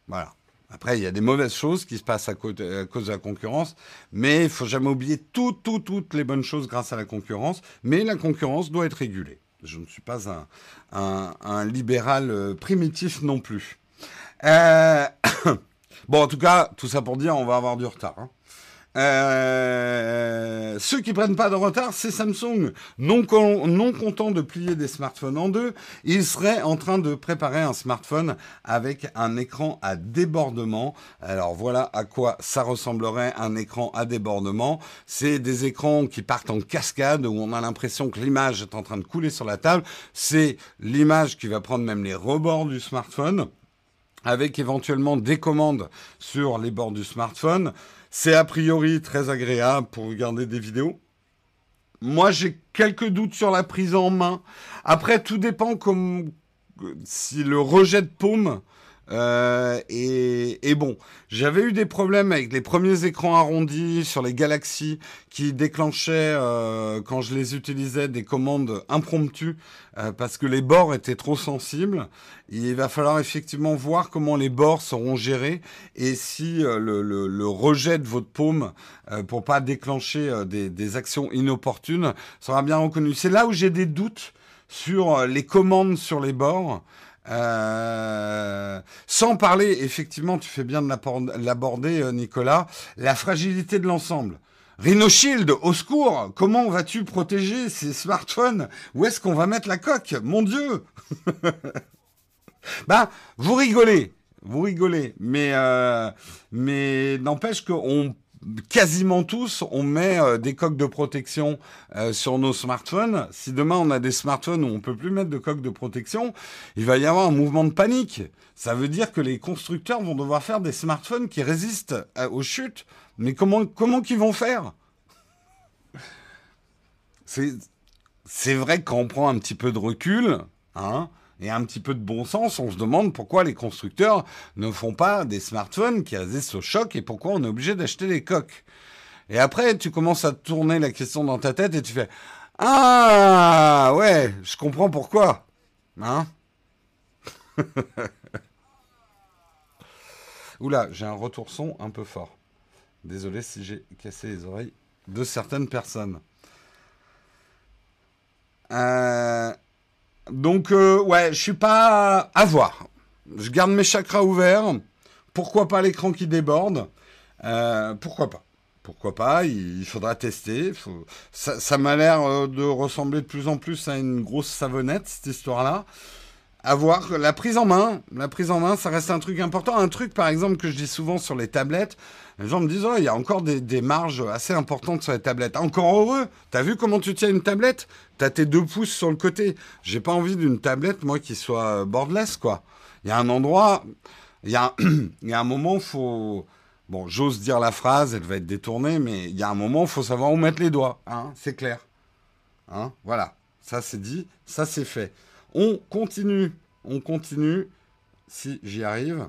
Voilà. Après, il y a des mauvaises choses qui se passent à, cause de la concurrence, mais il faut jamais oublier toutes, toutes, toutes les bonnes choses grâce à la concurrence. Mais la concurrence doit être régulée. Je ne suis pas un, libéral euh, primitif non plus. Euh, bon, en tout cas, tout ça pour dire, on va avoir du retard. Hein. Euh, ceux qui prennent pas de retard, c'est Samsung. Non, non content de plier des smartphones en deux, il serait en train de préparer un smartphone avec un écran à débordement. Alors voilà à quoi ça ressemblerait un écran à débordement. C'est des écrans qui partent en cascade où on a l'impression que l'image est en train de couler sur la table. C'est l'image qui va prendre même les rebords du smartphone avec éventuellement des commandes sur les bords du smartphone. C'est a priori très agréable pour regarder des vidéos. Moi, j'ai quelques doutes sur la prise en main. Après, tout dépend comme si le rejet de paume euh, et, bon, j'avais eu des problèmes avec les premiers écrans arrondis sur les Galaxy qui déclenchaient, euh, quand je les utilisais, des commandes impromptues euh, parce que les bords étaient trop sensibles. Il va falloir effectivement voir comment les bords seront gérés et si le, rejet de votre paume pour pas déclencher des, des actions inopportunes sera bien reconnu. C'est là où j'ai des doutes sur les commandes sur les bords. Euh, sans parler, effectivement, tu fais bien de l'aborder, euh, Nicolas, la fragilité de l'ensemble. Rhino Shield, au secours Comment vas-tu protéger ces smartphones? Où est-ce qu'on va mettre la coque? Mon Dieu Ben, vous rigolez, vous rigolez, mais euh, mais n'empêche qu'on quasiment tous, on met euh, des coques de protection euh, sur nos smartphones. Si demain on a des smartphones où on peut plus mettre de coques de protection, il va y avoir un mouvement de panique. Ça veut dire que les constructeurs vont devoir faire des smartphones qui résistent euh, aux chutes. Mais comment comment qu'ils vont faire? C'est vrai que quand on prend un petit peu de recul, hein, et un petit peu de bon sens, on se demande pourquoi les constructeurs ne font pas des smartphones qui résistent au choc et pourquoi on est obligé d'acheter des coques. Et après, tu commences à tourner la question dans ta tête et tu fais Ah ouais, je comprends pourquoi. Hein? Oula, j'ai un retour son un peu fort. Désolé si j'ai cassé les oreilles de certaines personnes. Euh, donc, euh, ouais, je suis pas à voir. Je garde mes chakras ouverts. Pourquoi pas l'écran qui déborde? Euh, Pourquoi pas? Pourquoi pas? Il faudra tester. Ça, m'a l'air euh, de ressembler de plus en plus à une grosse savonnette, cette histoire-là. À voir. La prise en main, la prise en main, ça reste un truc important. Un truc, par exemple, que je dis souvent sur les tablettes. Les gens me disent, oh, il y a encore des, marges assez importantes sur les tablettes. Encore heureux. T'as vu comment tu tiens une tablette? T'as tes deux pouces sur le côté. J'ai pas envie d'une tablette, moi, qui soit borderless, quoi. Il y a un endroit, il y a, il y a un moment, il faut... Bon, j'ose dire la phrase, elle va être détournée, mais il y a un moment, il faut savoir où mettre les doigts. Hein, c'est clair. Hein, voilà. Ça, c'est dit. Ça, c'est fait. On continue. On continue. Si j'y arrive.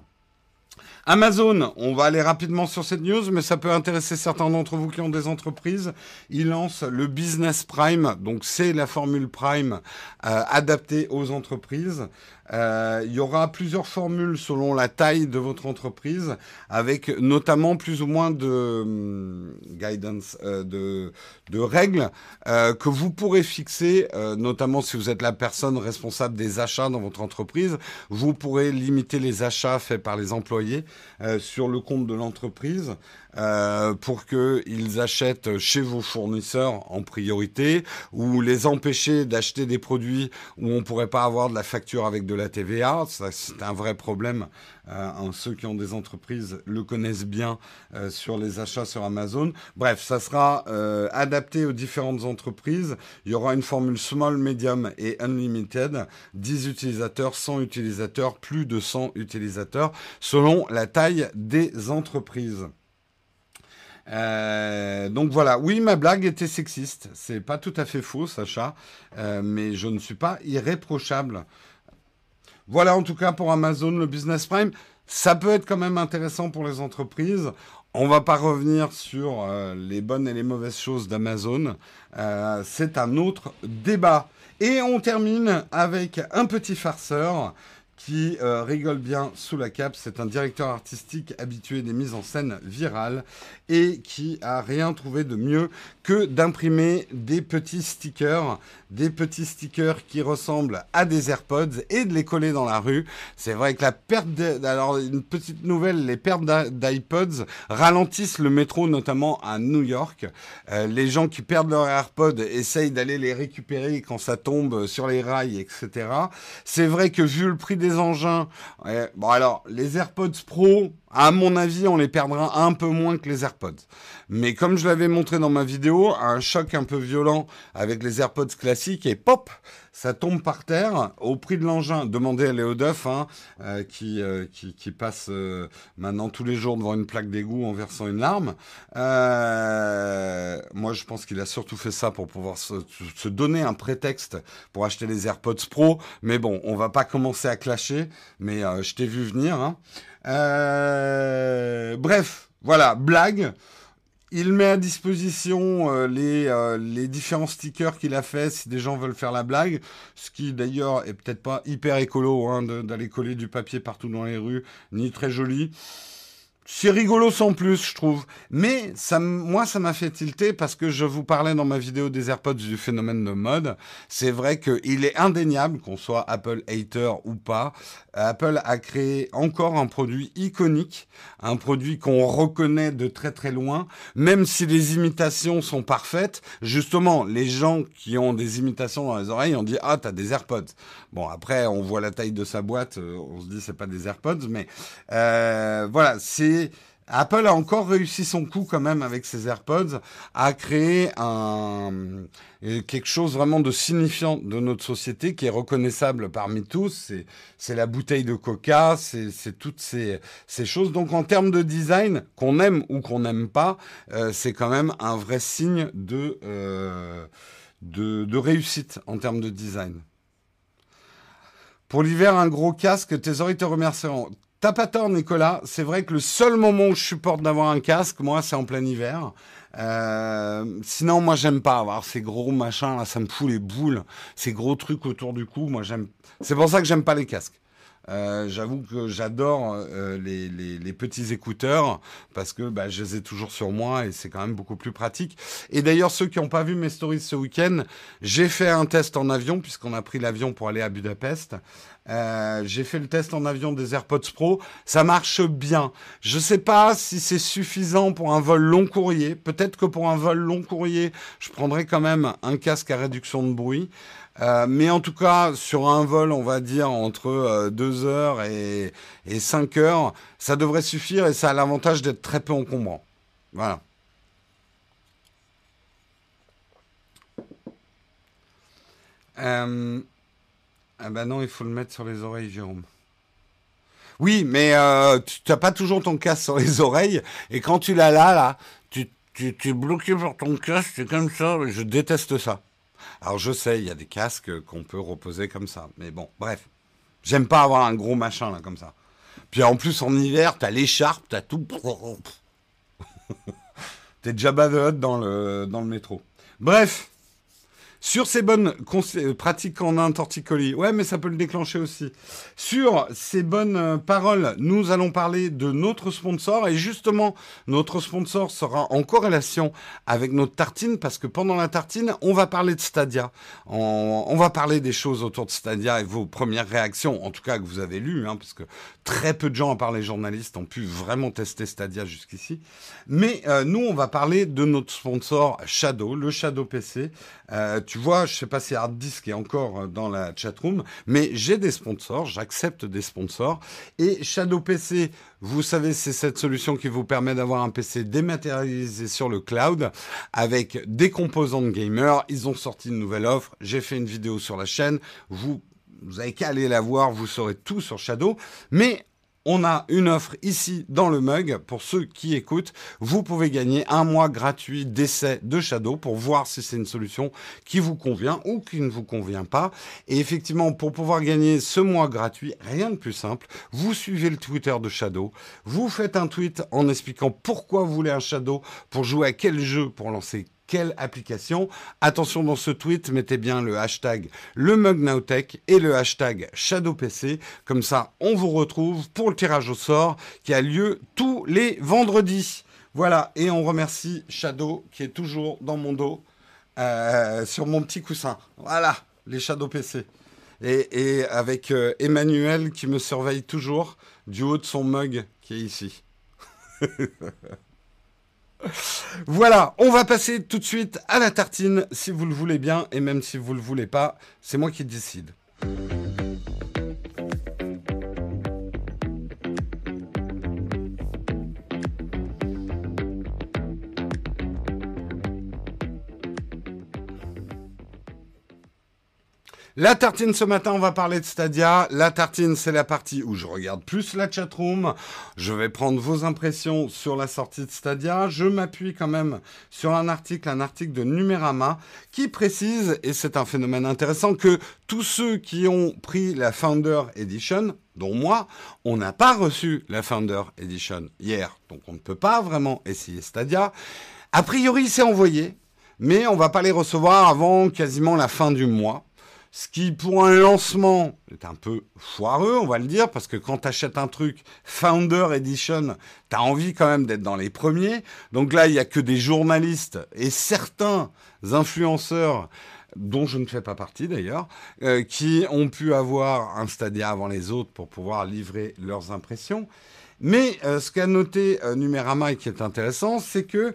Amazon, on va aller rapidement sur cette news, mais ça peut intéresser certains d'entre vous qui ont des entreprises. Il lance le Business Prime, donc c'est la formule Prime euh, adaptée aux entreprises. Euh, il y aura plusieurs formules selon la taille de votre entreprise, avec notamment plus ou moins de hum, guidance, euh, de, règles euh, que vous pourrez fixer, notamment si vous êtes la personne responsable des achats dans votre entreprise. Vous pourrez limiter les achats faits par les employés sur le compte de l'entreprise. Euh, pour qu'ils achètent chez vos fournisseurs en priorité ou les empêcher d'acheter des produits où on pourrait pas avoir de la facture avec de la TVA. C'est un vrai problème. Euh, ceux qui ont des entreprises le connaissent bien euh, sur les achats sur Amazon. Bref, ça sera euh, adapté aux différentes entreprises. Il y aura une formule small, medium et unlimited. 10 utilisateurs, 100 utilisateurs, plus de 100 utilisateurs, selon la taille des entreprises. Euh, donc voilà, oui, ma blague était sexiste. C'est pas tout à fait faux, Sacha, euh, mais je ne suis pas irréprochable. voilà en tout cas pour Amazon le Business Prime. Ça peut être quand même intéressant pour les entreprises. On va pas revenir sur euh, les bonnes et les mauvaises choses d'Amazon. C'est un autre débat. Et on termine avec un petit farceur qui rigole bien sous la cape. C'est un directeur artistique habitué des mises en scène virales et qui a rien trouvé de mieux que d'imprimer des petits stickers, des petits stickers qui ressemblent à des AirPods et de les coller dans la rue. C'est vrai que la perte, alors une petite nouvelle, les pertes d'iPods ralentissent le métro, notamment à New York. Euh, les gens qui perdent leurs AirPods essayent d'aller les récupérer quand ça tombe sur les rails, etc. C'est vrai que vu le prix des engins, bon alors les AirPods Pro, à mon avis, on les perdra un peu moins que les AirPods. Mais comme je l'avais montré dans ma vidéo, un choc un peu violent avec les AirPods classiques et pop, ça tombe par terre au prix de l'engin. Demandez à Léo Duff, hein, euh, qui, euh, qui, passe euh, maintenant tous les jours devant une plaque d'égout en versant une larme. moi, je pense qu'il a surtout fait ça pour pouvoir se, se, donner un prétexte pour acheter les AirPods Pro. Mais bon, on va pas commencer à clasher, mais je t'ai vu venir. Hein. Euh, bref, voilà, blague. Il met à disposition euh, les, euh, les, différents stickers qu'il a fait si des gens veulent faire la blague, ce qui d'ailleurs est peut-être pas hyper écolo hein, d'aller coller du papier partout dans les rues, ni très joli. C'est rigolo sans plus, je trouve. Mais ça, moi, ça m'a fait tilter parce que je vous parlais dans ma vidéo des AirPods du phénomène de mode. C'est vrai qu'il est indéniable, qu'on soit Apple hater ou pas, Apple a créé encore un produit iconique, un produit qu'on reconnaît de très très loin, même si les imitations sont parfaites. Justement, les gens qui ont des imitations dans les oreilles, on dit ah t'as des AirPods. Bon après, on voit la taille de sa boîte, euh, on se dit c'est pas des AirPods, mais euh, voilà, c'est Apple a encore réussi son coup quand même avec ses AirPods à créer un, quelque chose vraiment de signifiant de notre société qui est reconnaissable parmi tous. C'est la bouteille de coca, c'est toutes ces, ces, choses. Donc en termes de design, qu'on aime ou qu'on n'aime pas, euh, c'est quand même un vrai signe de, euh, de, de réussite en termes de design. Pour l'hiver, un gros casque, tes oreilles te remercieront. T'as pas tort, Nicolas. C'est vrai que le seul moment où je supporte d'avoir un casque, moi, c'est en plein hiver. Euh, sinon, moi, j'aime pas avoir ces gros machins là. Ça me fout les boules. Ces gros trucs autour du cou. Moi, j'aime. C'est pour ça que j'aime pas les casques. Euh, j'avoue que j'adore euh, les, les, les, petits écouteurs parce que bah, je les ai toujours sur moi et c'est quand même beaucoup plus pratique. Et d'ailleurs, ceux qui n'ont pas vu mes stories ce week-end, j'ai fait un test en avion puisqu'on a pris l'avion pour aller à Budapest. Euh, j'ai fait le test en avion des AirPods Pro. Ça marche bien. Je ne sais pas si c'est suffisant pour un vol long courrier. Peut-être que pour un vol long courrier, je prendrai quand même un casque à réduction de bruit. Euh, mais en tout cas, sur un vol, on va dire entre 2 euh, heures et, et 5 heures, ça devrait suffire et ça a l'avantage d'être très peu encombrant. Voilà. Euh, ah ben non, il faut le mettre sur les oreilles, Jérôme. Oui, mais tu n'as pas toujours ton casque sur les oreilles et quand tu l'as là, là, tu es bloqué sur ton casque, c'est comme ça. Je déteste ça. Alors je sais, il y a des casques qu'on peut reposer comme ça. Mais bon, bref. J'aime pas avoir un gros machin là comme ça. Puis en plus en hiver, t'as l'écharpe, t'as tout. T'es déjà the dans le, dans le métro. Bref. Sur ces bonnes euh, pratiques en un torticolis, ouais, mais ça peut le déclencher aussi. Sur ces bonnes euh, paroles, nous allons parler de notre sponsor et justement, notre sponsor sera en corrélation avec notre tartine parce que pendant la tartine, on va parler de Stadia. On, va parler des choses autour de Stadia et vos premières réactions, en tout cas que vous avez lues, hein, parce que très peu de gens, à part les journalistes, ont pu vraiment tester Stadia jusqu'ici. Mais euh, nous, on va parler de notre sponsor Shadow, le Shadow PC. Tu vois, je sais pas si Hard Disk est encore euh, dans la chatroom, mais j'ai des sponsors, j'accepte des sponsors. Et Shadow PC, vous savez, c'est cette solution qui vous permet d'avoir un PC dématérialisé sur le cloud avec des composants de gamer. Ils ont sorti une nouvelle offre. J'ai fait une vidéo sur la chaîne. Vous, vous avez qu'à aller la voir. Vous saurez tout sur Shadow. Mais on a une offre ici dans le mug pour ceux qui écoutent. Vous pouvez gagner un mois gratuit d'essai de Shadow pour voir si c'est une solution qui vous convient ou qui ne vous convient pas. Et effectivement, pour pouvoir gagner ce mois gratuit, rien de plus simple. Vous suivez le Twitter de Shadow. Vous faites un tweet en expliquant pourquoi vous voulez un Shadow pour jouer à quel jeu pour lancer quelle application. Attention dans ce tweet, mettez bien le hashtag le et le hashtag ShadowPC. Comme ça, on vous retrouve pour le tirage au sort qui a lieu tous les vendredis. Voilà, et on remercie Shadow qui est toujours dans mon dos euh, sur mon petit coussin. Voilà, les Shadow PC. Et, avec euh, Emmanuel qui me surveille toujours du haut de son mug qui est ici. Voilà, on va passer tout de suite à la tartine, si vous le voulez bien, et même si vous le voulez pas, c'est moi qui décide. La tartine ce matin, on va parler de Stadia. La tartine, c'est la partie où je regarde plus la chatroom. Je vais prendre vos impressions sur la sortie de Stadia. Je m'appuie quand même sur un article, un article de Numérama qui précise, et c'est un phénomène intéressant, que tous ceux qui ont pris la Founder Edition, dont moi, on n'a pas reçu la Founder Edition hier. Donc on ne peut pas vraiment essayer Stadia. A priori, c'est envoyé, mais on va pas les recevoir avant quasiment la fin du mois. Ce qui, pour un lancement, est un peu foireux, on va le dire, parce que quand tu achètes un truc Founder Edition, tu as envie quand même d'être dans les premiers. Donc là, il n'y a que des journalistes et certains influenceurs, dont je ne fais pas partie d'ailleurs, euh, qui ont pu avoir un Stadia avant les autres pour pouvoir livrer leurs impressions. Mais euh, ce qu'a noté euh, Numérama et qui est intéressant, c'est que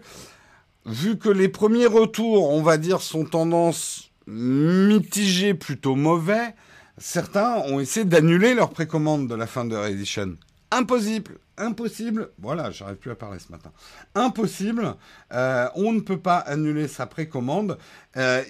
vu que les premiers retours, on va dire, sont tendance mitigé, plutôt mauvais, certains ont essayé d'annuler leur précommande de la fin de Edition. Impossible, impossible. Voilà, j'arrive plus à parler ce matin. Impossible. Euh, on ne peut pas annuler sa précommande. Euh,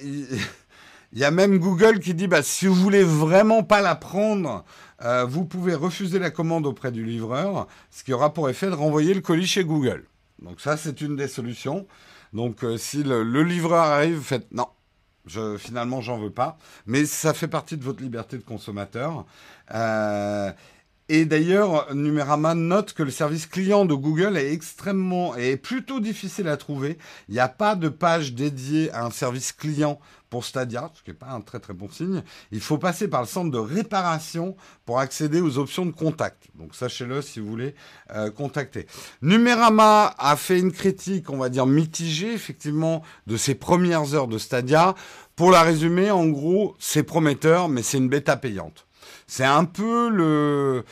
il y a même Google qui dit bah, si vous voulez vraiment pas la prendre, euh, vous pouvez refuser la commande auprès du livreur, ce qui aura pour effet de renvoyer le colis chez Google. Donc ça, c'est une des solutions. Donc si le, le livreur arrive, faites non, je, finalement, j'en veux pas. Mais ça fait partie de votre liberté de consommateur. Euh, et d'ailleurs, Numérama note que le service client de Google est extrêmement, est plutôt difficile à trouver. Il n'y a pas de page dédiée à un service client pour Stadia, ce qui n'est pas un très très bon signe. Il faut passer par le centre de réparation pour accéder aux options de contact. Donc sachez-le si vous voulez euh, contacter. Numérama a fait une critique, on va dire mitigée, effectivement, de ses premières heures de Stadia. Pour la résumer, en gros, c'est prometteur, mais c'est une bêta payante. C'est un peu le,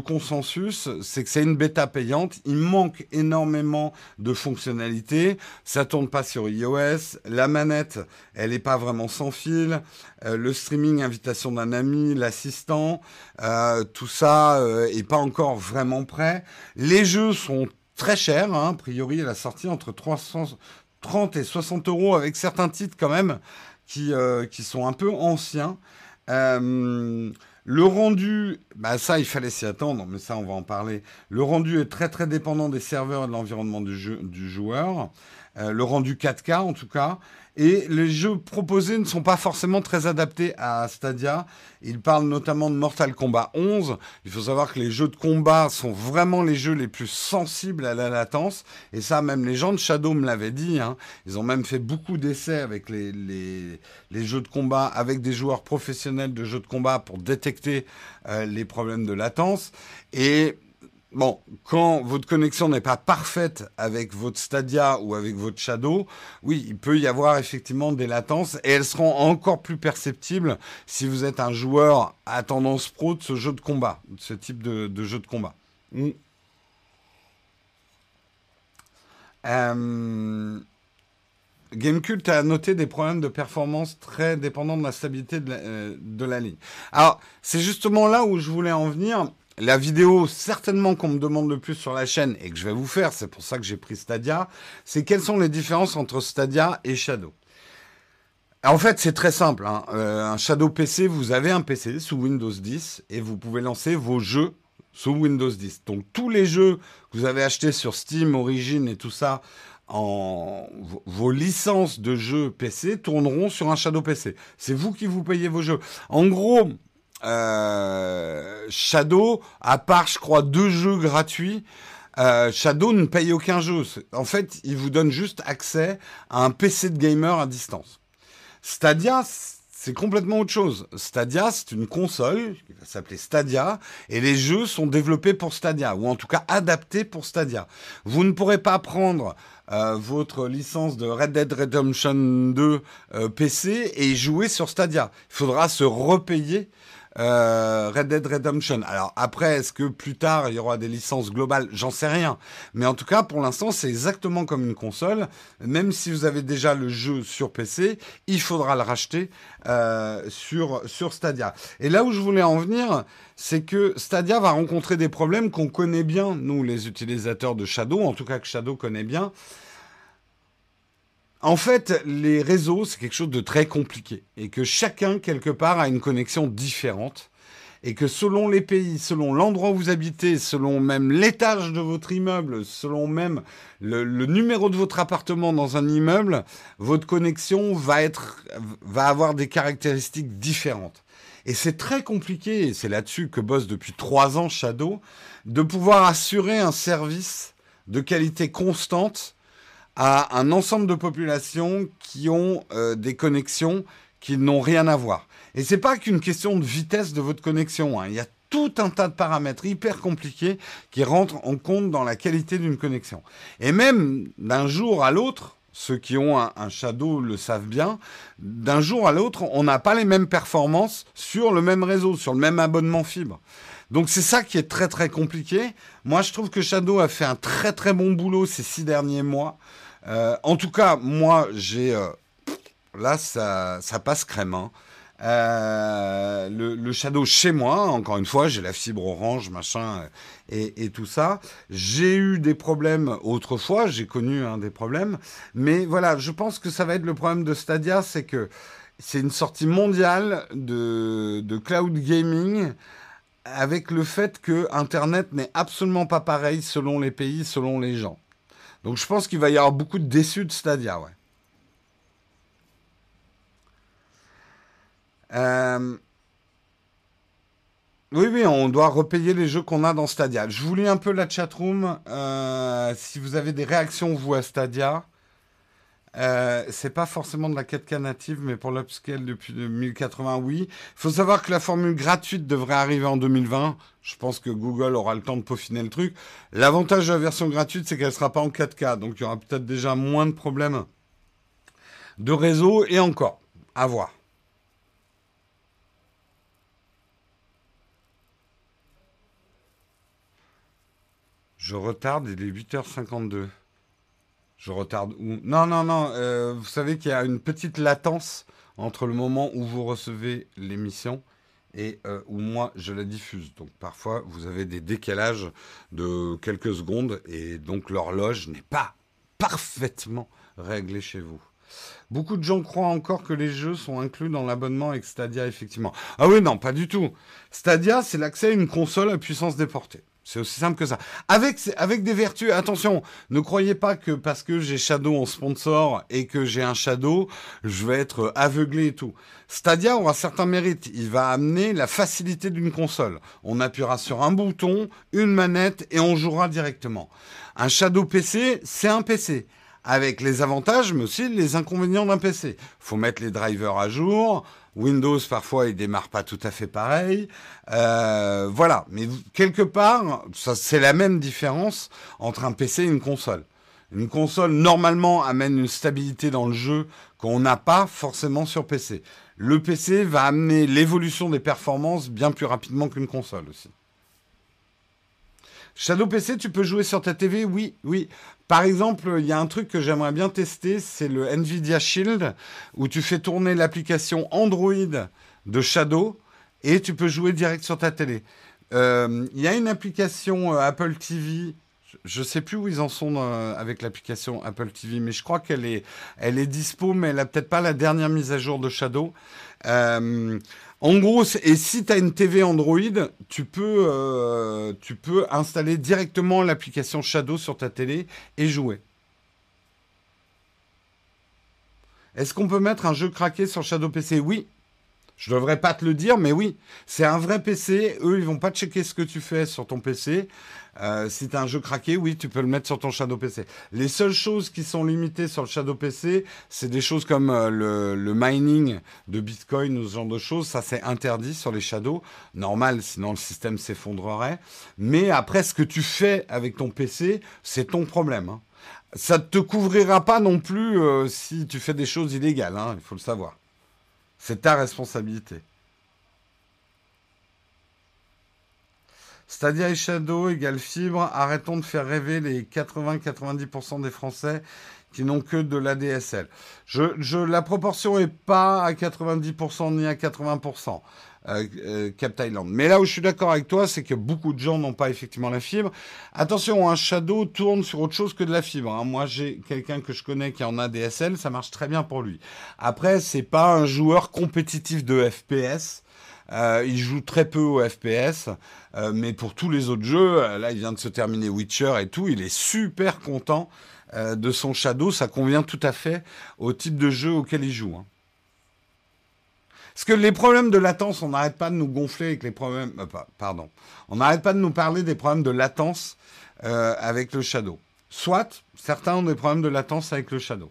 consensus, c'est que c'est une bêta payante. Il manque énormément de fonctionnalités. Ça tourne pas sur iOS. La manette, elle n'est pas vraiment sans fil. Euh, le streaming, invitation d'un ami, l'assistant, euh, tout ça euh, est pas encore vraiment prêt. Les jeux sont très chers, hein, a priori à la sortie entre 330 et 60 euros avec certains titres quand même qui, euh, qui sont un peu anciens. Euh, le rendu, bah ça, il fallait s'y attendre, mais ça, on va en parler. Le rendu est très très dépendant des serveurs et de l'environnement du, joueur. Euh, le rendu 4K en tout cas. Et les jeux proposés ne sont pas forcément très adaptés à Stadia. Il parle notamment de Mortal Kombat 11. Il faut savoir que les jeux de combat sont vraiment les jeux les plus sensibles à la latence. Et ça, même les gens de Shadow me l'avaient dit. Hein. Ils ont même fait beaucoup d'essais avec les, jeux de combat, avec des joueurs professionnels de jeux de combat pour détecter euh, les problèmes de latence. Et Bon, quand votre connexion n'est pas parfaite avec votre Stadia ou avec votre Shadow, oui, il peut y avoir effectivement des latences et elles seront encore plus perceptibles si vous êtes un joueur à tendance pro de ce jeu de combat, de ce type de, jeu de combat. Mm. Euh, Gamecult a noté des problèmes de performance très dépendants de la stabilité de la, euh, de la ligne. Alors, c'est justement là où je voulais en venir la vidéo certainement qu'on me demande le plus sur la chaîne et que je vais vous faire, c'est pour ça que j'ai pris Stadia, c'est quelles sont les différences entre Stadia et Shadow. En fait, c'est très simple. Hein. Euh, un Shadow PC, vous avez un PC sous Windows 10 et vous pouvez lancer vos jeux sous Windows 10. Donc tous les jeux que vous avez achetés sur Steam, Origin et tout ça, vos licences de jeux PC tourneront sur un Shadow PC. C'est vous qui vous payez vos jeux. En gros, euh, Shadow, à part, je crois, deux jeux gratuits, euh, Shadow ne paye aucun jeu. En fait, il vous donne juste accès à un PC de gamer à distance. Stadia, c'est complètement autre chose. Stadia, c'est une console qui va s'appeler Stadia, et les jeux sont développés pour Stadia, ou en tout cas adaptés pour Stadia. Vous ne pourrez pas prendre euh, votre licence de Red Dead Redemption 2 euh, PC et jouer sur Stadia. Il faudra se repayer euh, Red Dead Redemption. Alors après, est-ce que plus tard il y aura des licences globales? J'en sais rien. Mais en tout cas, pour l'instant, c'est exactement comme une console. Même si vous avez déjà le jeu sur PC, il faudra le racheter euh, sur sur Stadia. Et là où je voulais en venir, c'est que Stadia va rencontrer des problèmes qu'on connaît bien, nous les utilisateurs de Shadow, en tout cas que Shadow connaît bien. En fait, les réseaux, c'est quelque chose de très compliqué et que chacun, quelque part, a une connexion différente et que selon les pays, selon l'endroit où vous habitez, selon même l'étage de votre immeuble, selon même le, numéro de votre appartement dans un immeuble, votre connexion va être, va avoir des caractéristiques différentes. Et c'est très compliqué, et c'est là-dessus que bosse depuis trois ans Shadow, de pouvoir assurer un service de qualité constante à un ensemble de populations qui ont euh, des connexions qui n'ont rien à voir. Et c'est pas qu'une question de vitesse de votre connexion. Hein. Il y a tout un tas de paramètres hyper compliqués qui rentrent en compte dans la qualité d'une connexion. Et même d'un jour à l'autre, ceux qui ont un, un, shadow le savent bien, d'un jour à l'autre, on n'a pas les mêmes performances sur le même réseau, sur le même abonnement fibre. Donc c'est ça qui est très très compliqué. Moi je trouve que Shadow a fait un très très bon boulot ces six derniers mois euh, en tout cas, moi, j'ai. Euh, là, ça, ça passe crème. Hein. Euh, le, Shadow chez moi, encore une fois, j'ai la fibre orange, machin, et, tout ça. J'ai eu des problèmes autrefois, j'ai connu un des problèmes, mais voilà, je pense que ça va être le problème de Stadia, c'est que c'est une sortie mondiale de, de cloud gaming avec le fait que Internet n'est absolument pas pareil selon les pays, selon les gens. Donc je pense qu'il va y avoir beaucoup de déçus de Stadia, ouais. Euh, oui, oui, on doit repayer les jeux qu'on a dans Stadia. Je vous lis un peu la chatroom. Euh, si vous avez des réactions, vous, à Stadia. Euh, c'est pas forcément de la 4K native, mais pour l'upscale depuis 2080, oui. Il faut savoir que la formule gratuite devrait arriver en 2020. Je pense que Google aura le temps de peaufiner le truc. L'avantage de la version gratuite, c'est qu'elle sera pas en 4K, donc il y aura peut-être déjà moins de problèmes de réseau et encore à voir. Je retarde, il est 8h52. Je retarde où Non, non, non. Euh, vous savez qu'il y a une petite latence entre le moment où vous recevez l'émission et euh, où moi je la diffuse. Donc parfois vous avez des décalages de quelques secondes et donc l'horloge n'est pas parfaitement réglée chez vous. Beaucoup de gens croient encore que les jeux sont inclus dans l'abonnement avec Stadia, effectivement. Ah oui, non, pas du tout. Stadia, c'est l'accès à une console à puissance déportée. C'est aussi simple que ça. Avec, avec des vertus, attention, ne croyez pas que parce que j'ai Shadow en sponsor et que j'ai un Shadow, je vais être aveuglé et tout. Stadia aura certains mérites. Il va amener la facilité d'une console. On appuiera sur un bouton, une manette et on jouera directement. Un Shadow PC, c'est un PC avec les avantages, mais aussi les inconvénients d'un PC. Faut mettre les drivers à jour, Windows, parfois, il démarre pas tout à fait pareil. Euh, voilà. Mais quelque part, c'est la même différence entre un PC et une console. Une console, normalement, amène une stabilité dans le jeu qu'on n'a pas forcément sur PC. Le PC va amener l'évolution des performances bien plus rapidement qu'une console aussi. Shadow PC, tu peux jouer sur ta TV Oui, oui. Par exemple, il y a un truc que j'aimerais bien tester, c'est le Nvidia Shield, où tu fais tourner l'application Android de Shadow et tu peux jouer direct sur ta télé. Euh, il y a une application euh, Apple TV, Je ne sais plus où ils en sont avec l'application Apple TV, mais je crois qu'elle est, elle est dispo, mais elle n'a peut-être pas la dernière mise à jour de Shadow. En gros, et si tu une TV Android, tu peux, euh, tu peux installer directement l'application Shadow sur ta télé et jouer. Est-ce qu'on peut mettre un jeu craqué sur Shadow PC Oui. Je devrais pas te le dire, mais oui. C'est un vrai PC. Eux, ils vont pas checker ce que tu fais sur ton PC. Euh, si tu as un jeu craqué, oui, tu peux le mettre sur ton Shadow PC. Les seules choses qui sont limitées sur le Shadow PC, c'est des choses comme euh, le, mining de Bitcoin ou ce genre de choses. Ça, c'est interdit sur les Shadows. Normal, sinon le système s'effondrerait. Mais après, ce que tu fais avec ton PC, c'est ton problème. Hein. Ça ne te couvrira pas non plus euh, si tu fais des choses illégales, hein, il faut le savoir. C'est ta responsabilité. Stadia et Shadow égale fibre. Arrêtons de faire rêver les 80-90% des Français qui n'ont que de l'ADSL. La proportion n'est pas à 90% ni à 80%. Euh, euh, Cap Thailand. Mais là où je suis d'accord avec toi, c'est que beaucoup de gens n'ont pas effectivement la fibre. Attention, un Shadow tourne sur autre chose que de la fibre. Hein. Moi, j'ai quelqu'un que je connais qui en a DSL, ça marche très bien pour lui. Après, c'est pas un joueur compétitif de FPS. Euh, il joue très peu au FPS, mais pour tous les autres jeux, là, il vient de se terminer Witcher et tout. Il est super content de son Shadow. Ça convient tout à fait au type de jeu auquel il joue. Hein. Parce que les problèmes de latence, on n'arrête pas de nous gonfler avec les problèmes. pardon. On n'arrête pas de nous parler des problèmes de latence avec le Shadow. Soit, certains ont des problèmes de latence avec le Shadow.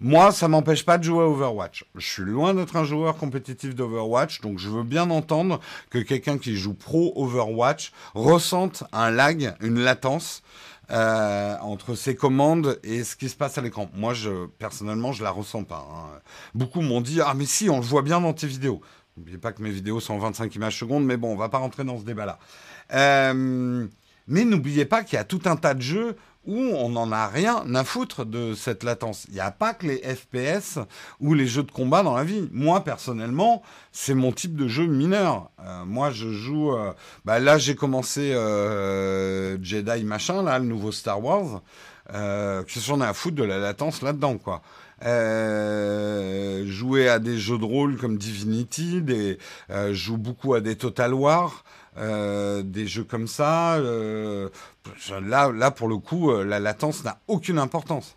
Moi, ça m'empêche pas de jouer à Overwatch. Je suis loin d'être un joueur compétitif d'Overwatch, donc je veux bien entendre que quelqu'un qui joue pro Overwatch ressente un lag, une latence euh, entre ses commandes et ce qui se passe à l'écran. Moi, je, personnellement, je la ressens pas. Hein. Beaucoup m'ont dit ah mais si, on le voit bien dans tes vidéos. N'oubliez pas que mes vidéos sont en 25 images secondes, mais bon, on va pas rentrer dans ce débat-là. Euh, mais n'oubliez pas qu'il y a tout un tas de jeux où on n'en a rien à foutre de cette latence. Il n'y a pas que les FPS ou les jeux de combat dans la vie. Moi, personnellement, c'est mon type de jeu mineur. Euh, moi, je joue... Euh, bah là, j'ai commencé euh, Jedi machin, là, le nouveau Star Wars. Qu'est-ce qu'on a à foutre de la latence là-dedans, quoi jouer à des jeux de rôle comme Divinity, des, joue beaucoup à des Total War. Euh, des jeux comme ça, euh, là, là, pour le coup, euh, la latence n'a aucune importance.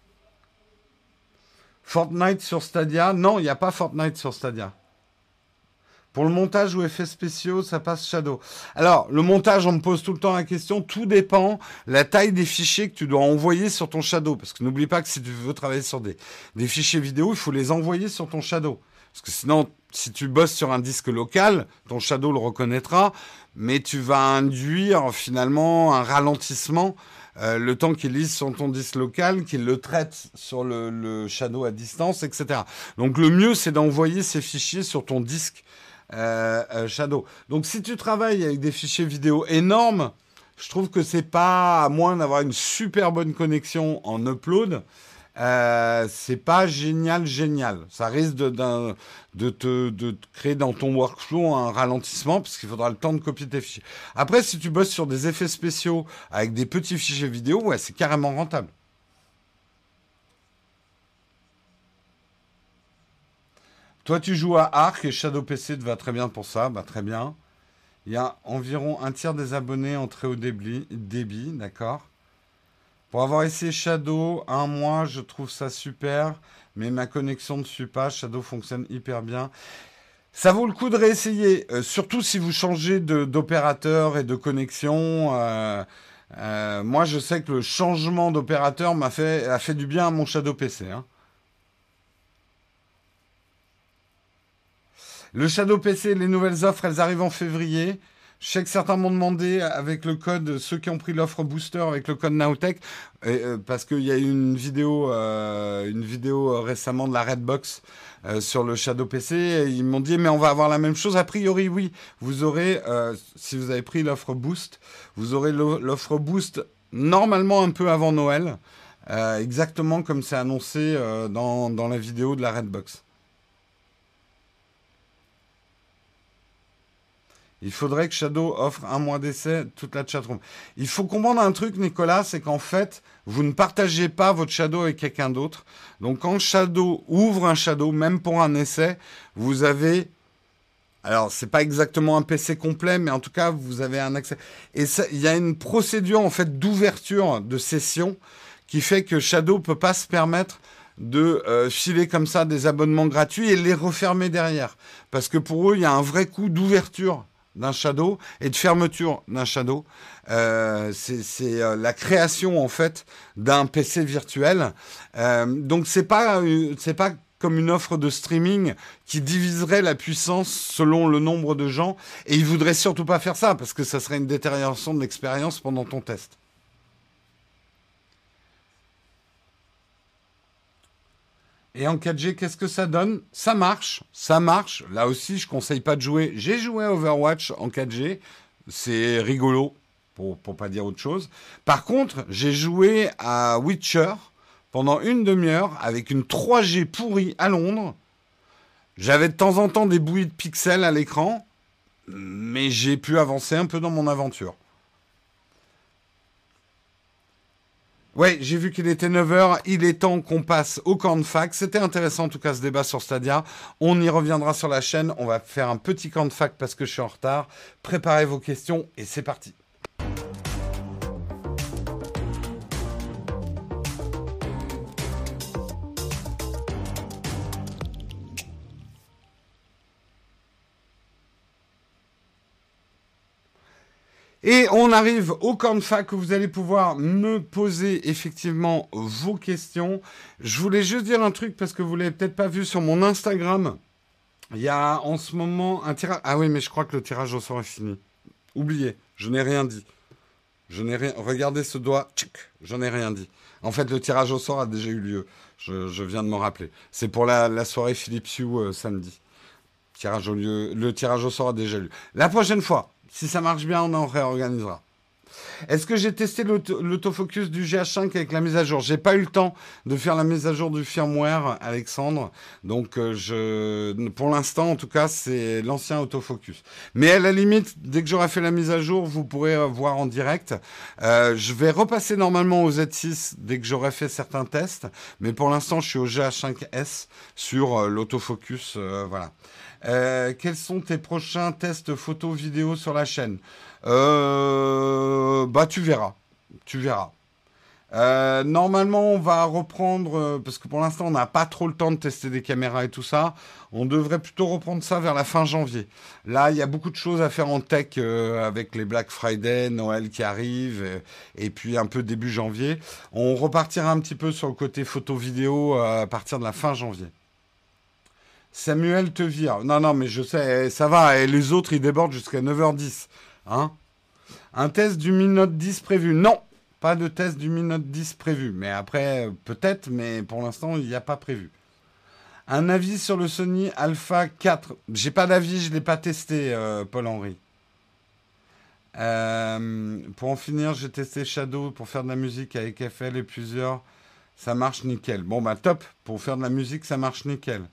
Fortnite sur Stadia Non, il n'y a pas Fortnite sur Stadia. Pour le montage ou effets spéciaux, ça passe Shadow. Alors, le montage, on me pose tout le temps la question. Tout dépend la taille des fichiers que tu dois envoyer sur ton Shadow. Parce que n'oublie pas que si tu veux travailler sur des, des fichiers vidéo, il faut les envoyer sur ton Shadow. Parce que sinon, si tu bosses sur un disque local, ton Shadow le reconnaîtra, mais tu vas induire finalement un ralentissement euh, le temps qu'il lise sur ton disque local, qu'il le traite sur le, Shadow à distance, etc. Donc le mieux, c'est d'envoyer ces fichiers sur ton disque euh, euh, Shadow. Donc si tu travailles avec des fichiers vidéo énormes, je trouve que c'est pas à moins d'avoir une super bonne connexion en upload. Euh, c'est pas génial, génial. Ça risque de, te, de créer dans ton workflow un ralentissement parce qu'il faudra le temps de copier tes fichiers. Après, si tu bosses sur des effets spéciaux avec des petits fichiers vidéo, ouais, c'est carrément rentable. Toi, tu joues à Arc et Shadow PC te va très bien pour ça. Bah, très bien. Il y a environ un tiers des abonnés en très haut débit, débit d'accord pour avoir essayé Shadow un mois, je trouve ça super, mais ma connexion ne suit pas. Shadow fonctionne hyper bien. Ça vaut le coup de réessayer, euh, surtout si vous changez d'opérateur et de connexion. Euh, euh, moi, je sais que le changement d'opérateur m'a fait, a fait du bien à mon Shadow PC. Hein. Le Shadow PC, les nouvelles offres, elles arrivent en février. Je sais que certains m'ont demandé avec le code, ceux qui ont pris l'offre booster avec le code Nowtech, euh, parce qu'il y a eu une vidéo, euh, une vidéo récemment de la Redbox euh, sur le Shadow PC. ils m'ont dit, mais on va avoir la même chose. A priori, oui. Vous aurez, si vous avez pris l'offre Boost, vous aurez l'offre Boost normalement un peu avant Noël, exactement comme c'est annoncé dans, dans la vidéo de la Redbox. Il faudrait que Shadow offre un mois d'essai toute la chatroom. Il faut comprendre un truc, Nicolas, c'est qu'en fait, vous ne partagez pas votre Shadow avec quelqu'un d'autre. Donc quand Shadow ouvre un Shadow, même pour un essai, vous avez alors, c'est pas exactement un PC complet, mais en tout cas, vous avez un accès. Et il y a une procédure en fait d'ouverture de session qui fait que Shadow peut pas se permettre de euh, filer comme ça des abonnements gratuits et les refermer derrière. Parce que pour eux, il y a un vrai coup d'ouverture d'un shadow et de fermeture d'un shadow. Euh, c'est euh, la création en fait d'un PC virtuel. donc c'est pas c'est pas comme une offre de streaming qui diviserait la puissance selon le nombre de gens. Et ils voudraient surtout pas faire ça parce que ça serait une détérioration de l'expérience pendant ton test. Et en 4G, qu'est-ce que ça donne? Ça marche, ça marche. Là aussi, je conseille pas de jouer. J'ai joué à Overwatch en 4G, c'est rigolo, pour, pour pas dire autre chose. Par contre, j'ai joué à Witcher pendant une demi-heure avec une 3G pourrie à Londres. J'avais de temps en temps des bouillies de pixels à l'écran, mais j'ai pu avancer un peu dans mon aventure. Ouais, j'ai vu qu'il était 9h, il est temps qu'on passe au camp de fac. C'était intéressant en tout cas ce débat sur Stadia. On y reviendra sur la chaîne, on va faire un petit camp de fac parce que je suis en retard. Préparez vos questions et c'est parti. Et on arrive au camp de fac où vous allez pouvoir me poser effectivement vos questions. Je voulais juste dire un truc parce que vous l'avez peut-être pas vu sur mon Instagram. Il y a en ce moment un tirage. Ah oui, mais je crois que le tirage au sort est fini. Oubliez, je n'ai rien dit. Je n'ai rien. Regardez ce doigt. Je n'ai rien dit. En fait, le tirage au sort a déjà eu lieu. Je, viens de me rappeler. C'est pour la, soirée Philippe Hue euh, samedi. Tirage au lieu. Le tirage au sort a déjà eu lieu. La prochaine fois, si ça marche bien, on en réorganisera. Est-ce que j'ai testé l'autofocus du GH5 avec la mise à jour? J'ai pas eu le temps de faire la mise à jour du firmware, Alexandre. Donc, euh, pour l'instant, en tout cas, c'est l'ancien autofocus. Mais à la limite, dès que j'aurai fait la mise à jour, vous pourrez euh, voir en direct. Euh, je vais repasser normalement au Z6 dès que j'aurai fait certains tests. Mais pour l'instant, je suis au GH5S sur l'autofocus. voilà. Euh, quels sont tes prochains tests photo vidéo sur la chaîne euh, Bah tu verras, tu verras. Euh, normalement, on va reprendre, parce que pour l'instant, on n'a pas trop le temps de tester des caméras et tout ça. On devrait plutôt reprendre ça vers la fin janvier. Là, il y a beaucoup de choses à faire en tech avec les Black Friday, Noël qui arrive, et, puis un peu début janvier. On repartira un petit peu sur le côté photo-vidéo à partir de la fin janvier. Samuel te vire. Non, non, mais je sais, eh, ça va. Et les autres, ils débordent jusqu'à 9h10. Hein Un test du Mi Note 10 prévu. Non, pas de test du Mi Note 10 prévu. Mais après, peut-être, mais pour l'instant, il n'y a pas prévu. Un avis sur le Sony Alpha 4. J'ai pas d'avis, je ne l'ai pas testé, euh, Paul-Henri. Euh, pour en finir, j'ai testé Shadow pour faire de la musique avec FL et plusieurs. Ça marche nickel. Bon, bah top. Pour faire de la musique, ça marche nickel.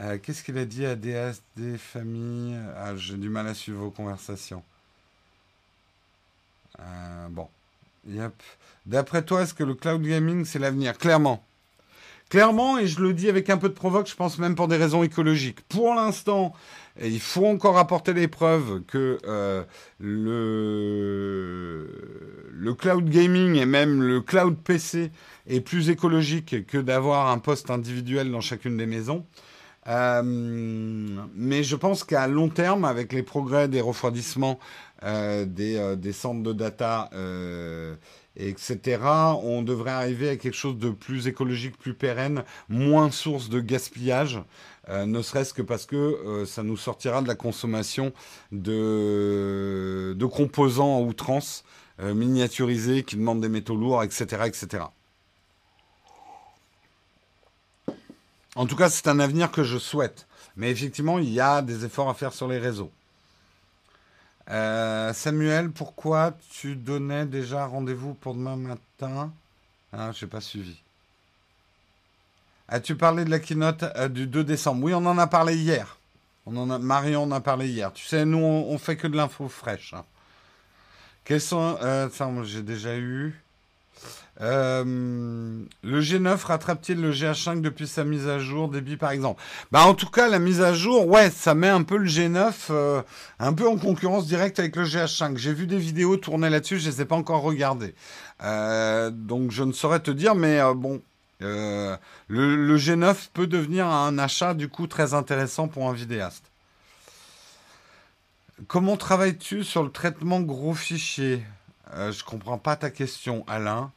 Euh, qu'est-ce qu'il a dit à DS des familles ah, J'ai du mal à suivre vos conversations. Euh, bon. D'après toi, est-ce que le cloud gaming, c'est l'avenir? Clairement. Clairement, et je le dis avec un peu de provoque, je pense même pour des raisons écologiques. Pour l'instant, il faut encore apporter les preuves que euh, le cloud gaming et même le cloud PC est plus écologique que d'avoir un poste individuel dans chacune des maisons. Euh, mais je pense qu'à long terme, avec les progrès des refroidissements euh, euh, des, centres de data, etc., on devrait arriver à quelque chose de plus écologique, plus pérenne, moins source de gaspillage. ne serait-ce que parce que ça nous sortira de la consommation de, de composants en outrance miniaturisés qui demandent des métaux lourds, etc., etc. En tout cas, c'est un avenir que je souhaite. Mais effectivement, il y a des efforts à faire sur les réseaux. Euh, Samuel, pourquoi tu donnais déjà rendez-vous pour demain matin? Ah, Je n'ai pas suivi. As-tu parlé de la keynote euh, du 2 décembre? Oui, on en a parlé hier. On en a, Marion en a parlé hier. Tu sais, nous, on, fait que de l'info fraîche. Hein. Quels sont. Euh, j'ai déjà eu. Euh, le G9 rattrape-t-il le GH5 depuis sa mise à jour débit par exemple? Bah en tout cas la mise à jour, ouais, ça met un peu le G9 euh, un peu en concurrence directe avec le GH5. J'ai vu des vidéos tourner là-dessus, je ne les ai pas encore regardées. Euh, donc je ne saurais te dire, mais bon, le, le, G9 peut devenir un achat du coup très intéressant pour un vidéaste. Comment travailles-tu sur le traitement gros fichiers? Je comprends pas ta question, Alain.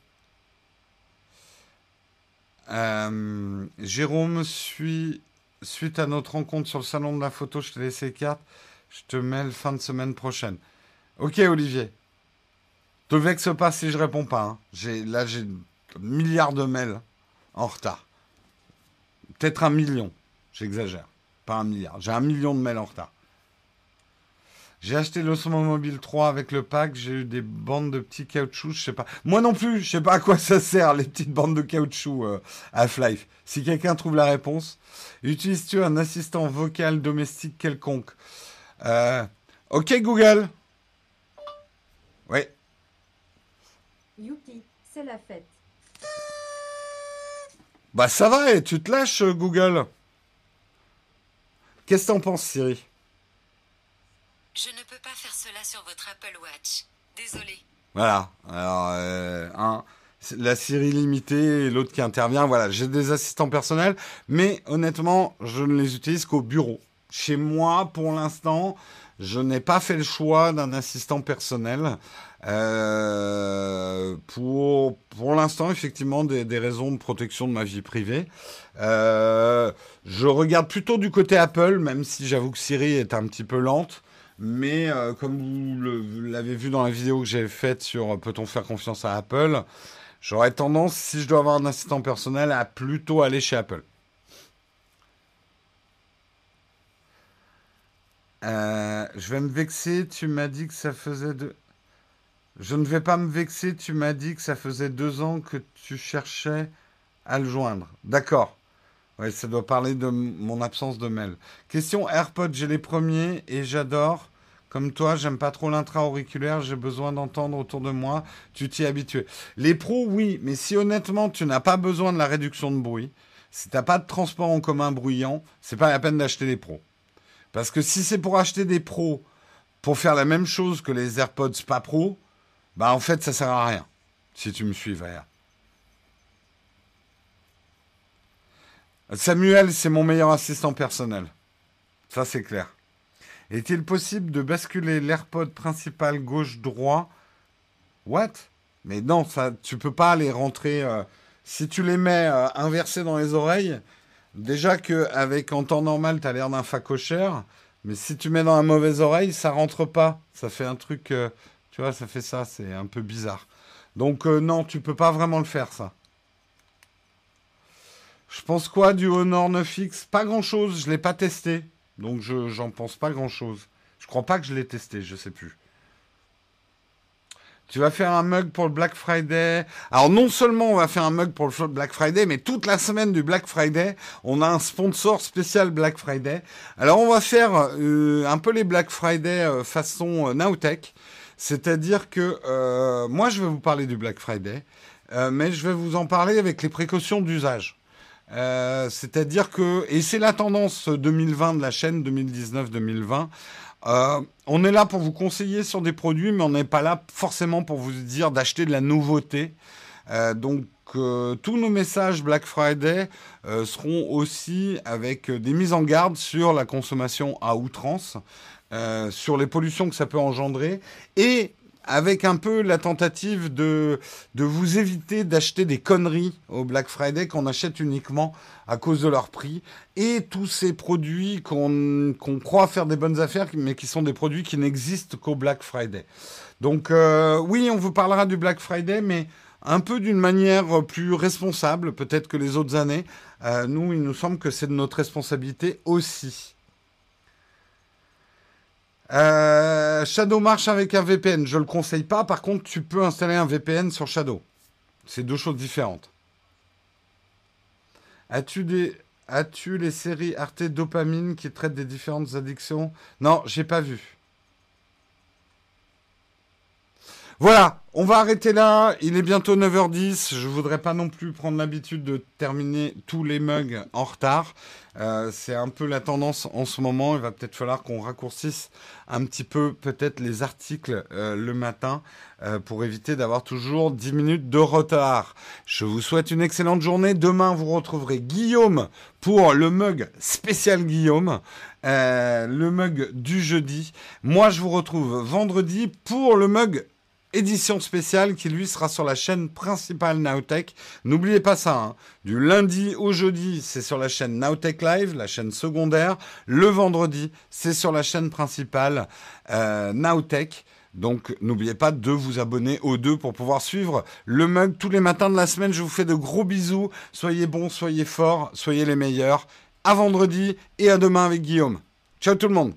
Euh, Jérôme, suite à notre rencontre sur le salon de la photo, je te laisse les cartes. Je te mail fin de semaine prochaine. Ok, Olivier. Te vexe pas si je réponds pas. Hein. J'ai, là, j'ai un milliard de mails en retard. Peut-être un million. J'exagère. Pas un milliard. J'ai un million de mails en retard. J'ai acheté le Mobile 3 avec le pack, j'ai eu des bandes de petits caoutchoucs, je sais pas. Moi non plus, je sais pas à quoi ça sert les petites bandes de caoutchouc euh, Half-Life. Si quelqu'un trouve la réponse, utilises-tu un assistant vocal domestique quelconque? Euh, Ok Google. Oui. Youpi, c'est la fête. Bah ça va, et tu te lâches Google. Qu'est-ce que t'en penses Siri? Je ne peux pas faire cela sur votre Apple Watch. Désolé. Voilà. Alors, euh, la série limitée et l'autre qui intervient. Voilà, j'ai des assistants personnels, mais honnêtement, je ne les utilise qu'au bureau. Chez moi, pour l'instant, je n'ai pas fait le choix d'un assistant personnel. Euh, pour pour l'instant, effectivement, des, des, raisons de protection de ma vie privée. Euh, je regarde plutôt du côté Apple, même si j'avoue que Siri est un petit peu lente. Mais euh, comme vous l'avez vu dans la vidéo que j'ai faite sur euh, peut-on faire confiance à Apple, j'aurais tendance, si je dois avoir un assistant personnel, à plutôt aller chez Apple. Euh, je vais me vexer, tu m'as dit que ça faisait deux... Je ne vais pas me vexer, tu m'as dit que ça faisait deux ans que tu cherchais à le joindre. D'accord. Oui, ça doit parler de mon absence de mail. Question AirPods, j'ai les premiers et j'adore. Comme toi, j'aime pas trop l'intra-auriculaire, j'ai besoin d'entendre autour de moi, tu t'y es habitué. Les pros, oui, mais si honnêtement tu n'as pas besoin de la réduction de bruit, si tu n'as pas de transport en commun bruyant, c'est pas la peine d'acheter des pros. Parce que si c'est pour acheter des pros pour faire la même chose que les AirPods pas pro, bah en fait ça sert à rien. Si tu me suis, Vaya. Samuel, c'est mon meilleur assistant personnel. Ça c'est clair. Est-il possible de basculer l'AirPod principal gauche-droit? What? Mais non, ça, tu peux pas les rentrer. Euh, si tu les mets euh, inversés dans les oreilles, déjà qu'avec en temps normal, tu as l'air d'un facochère. Mais si tu mets dans la mauvaise oreille, ça rentre pas. Ça fait un truc. Euh, tu vois, ça fait ça. C'est un peu bizarre. Donc, non, tu peux pas vraiment le faire, ça. Je pense quoi du Honor 9X Pas grand chose, je l'ai pas testé. Donc je j'en pense pas grand chose. Je crois pas que je l'ai testé, je sais plus. Tu vas faire un mug pour le Black Friday. Alors non seulement on va faire un mug pour le Black Friday, mais toute la semaine du Black Friday, on a un sponsor spécial Black Friday. Alors on va faire euh, un peu les Black Friday euh, façon euh, Nowtech. C'est-à-dire que moi je vais vous parler du Black Friday, mais je vais vous en parler avec les précautions d'usage. Euh, c'est-à-dire que, et c'est la tendance 2020 de la chaîne, 2019-2020, euh, on est là pour vous conseiller sur des produits, mais on n'est pas là forcément pour vous dire d'acheter de la nouveauté. Euh, donc, tous nos messages Black Friday seront aussi avec des mises en garde sur la consommation à outrance, sur les pollutions que ça peut engendrer, et avec un peu la tentative de, de vous éviter d'acheter des conneries au Black Friday qu'on achète uniquement à cause de leur prix et tous ces produits qu'on croit faire des bonnes affaires mais qui sont des produits qui n'existent qu'au Black Friday. Donc euh, oui, on vous parlera du Black Friday mais un peu d'une manière plus responsable peut-être que les autres années. Euh, nous, il nous semble que c'est de notre responsabilité aussi. Euh, Shadow marche avec un VPN. Je le conseille pas. Par contre, tu peux installer un VPN sur Shadow. C'est deux choses différentes. As-tu des... as-tu les séries Arte Dopamine qui traitent des différentes addictions? Non, j'ai pas vu. Voilà, on va arrêter là. Il est bientôt 9h10. Je voudrais pas non plus prendre l'habitude de terminer tous les mugs en retard. Euh, c'est un peu la tendance en ce moment. Il va peut-être falloir qu'on raccourcisse un petit peu peut-être les articles euh, le matin euh, pour éviter d'avoir toujours 10 minutes de retard. Je vous souhaite une excellente journée. Demain, vous retrouverez Guillaume pour le mug spécial Guillaume. le mug du jeudi. Moi, je vous retrouve vendredi pour le mug édition spéciale qui lui sera sur la chaîne principale Nowtech. N'oubliez pas ça, hein. du lundi au jeudi c'est sur la chaîne Nowtech Live, la chaîne secondaire. Le vendredi c'est sur la chaîne principale euh, Nowtech. Donc n'oubliez pas de vous abonner aux deux pour pouvoir suivre le mug tous les matins de la semaine. Je vous fais de gros bisous. Soyez bons, soyez forts, soyez les meilleurs. À vendredi et à demain avec Guillaume. Ciao tout le monde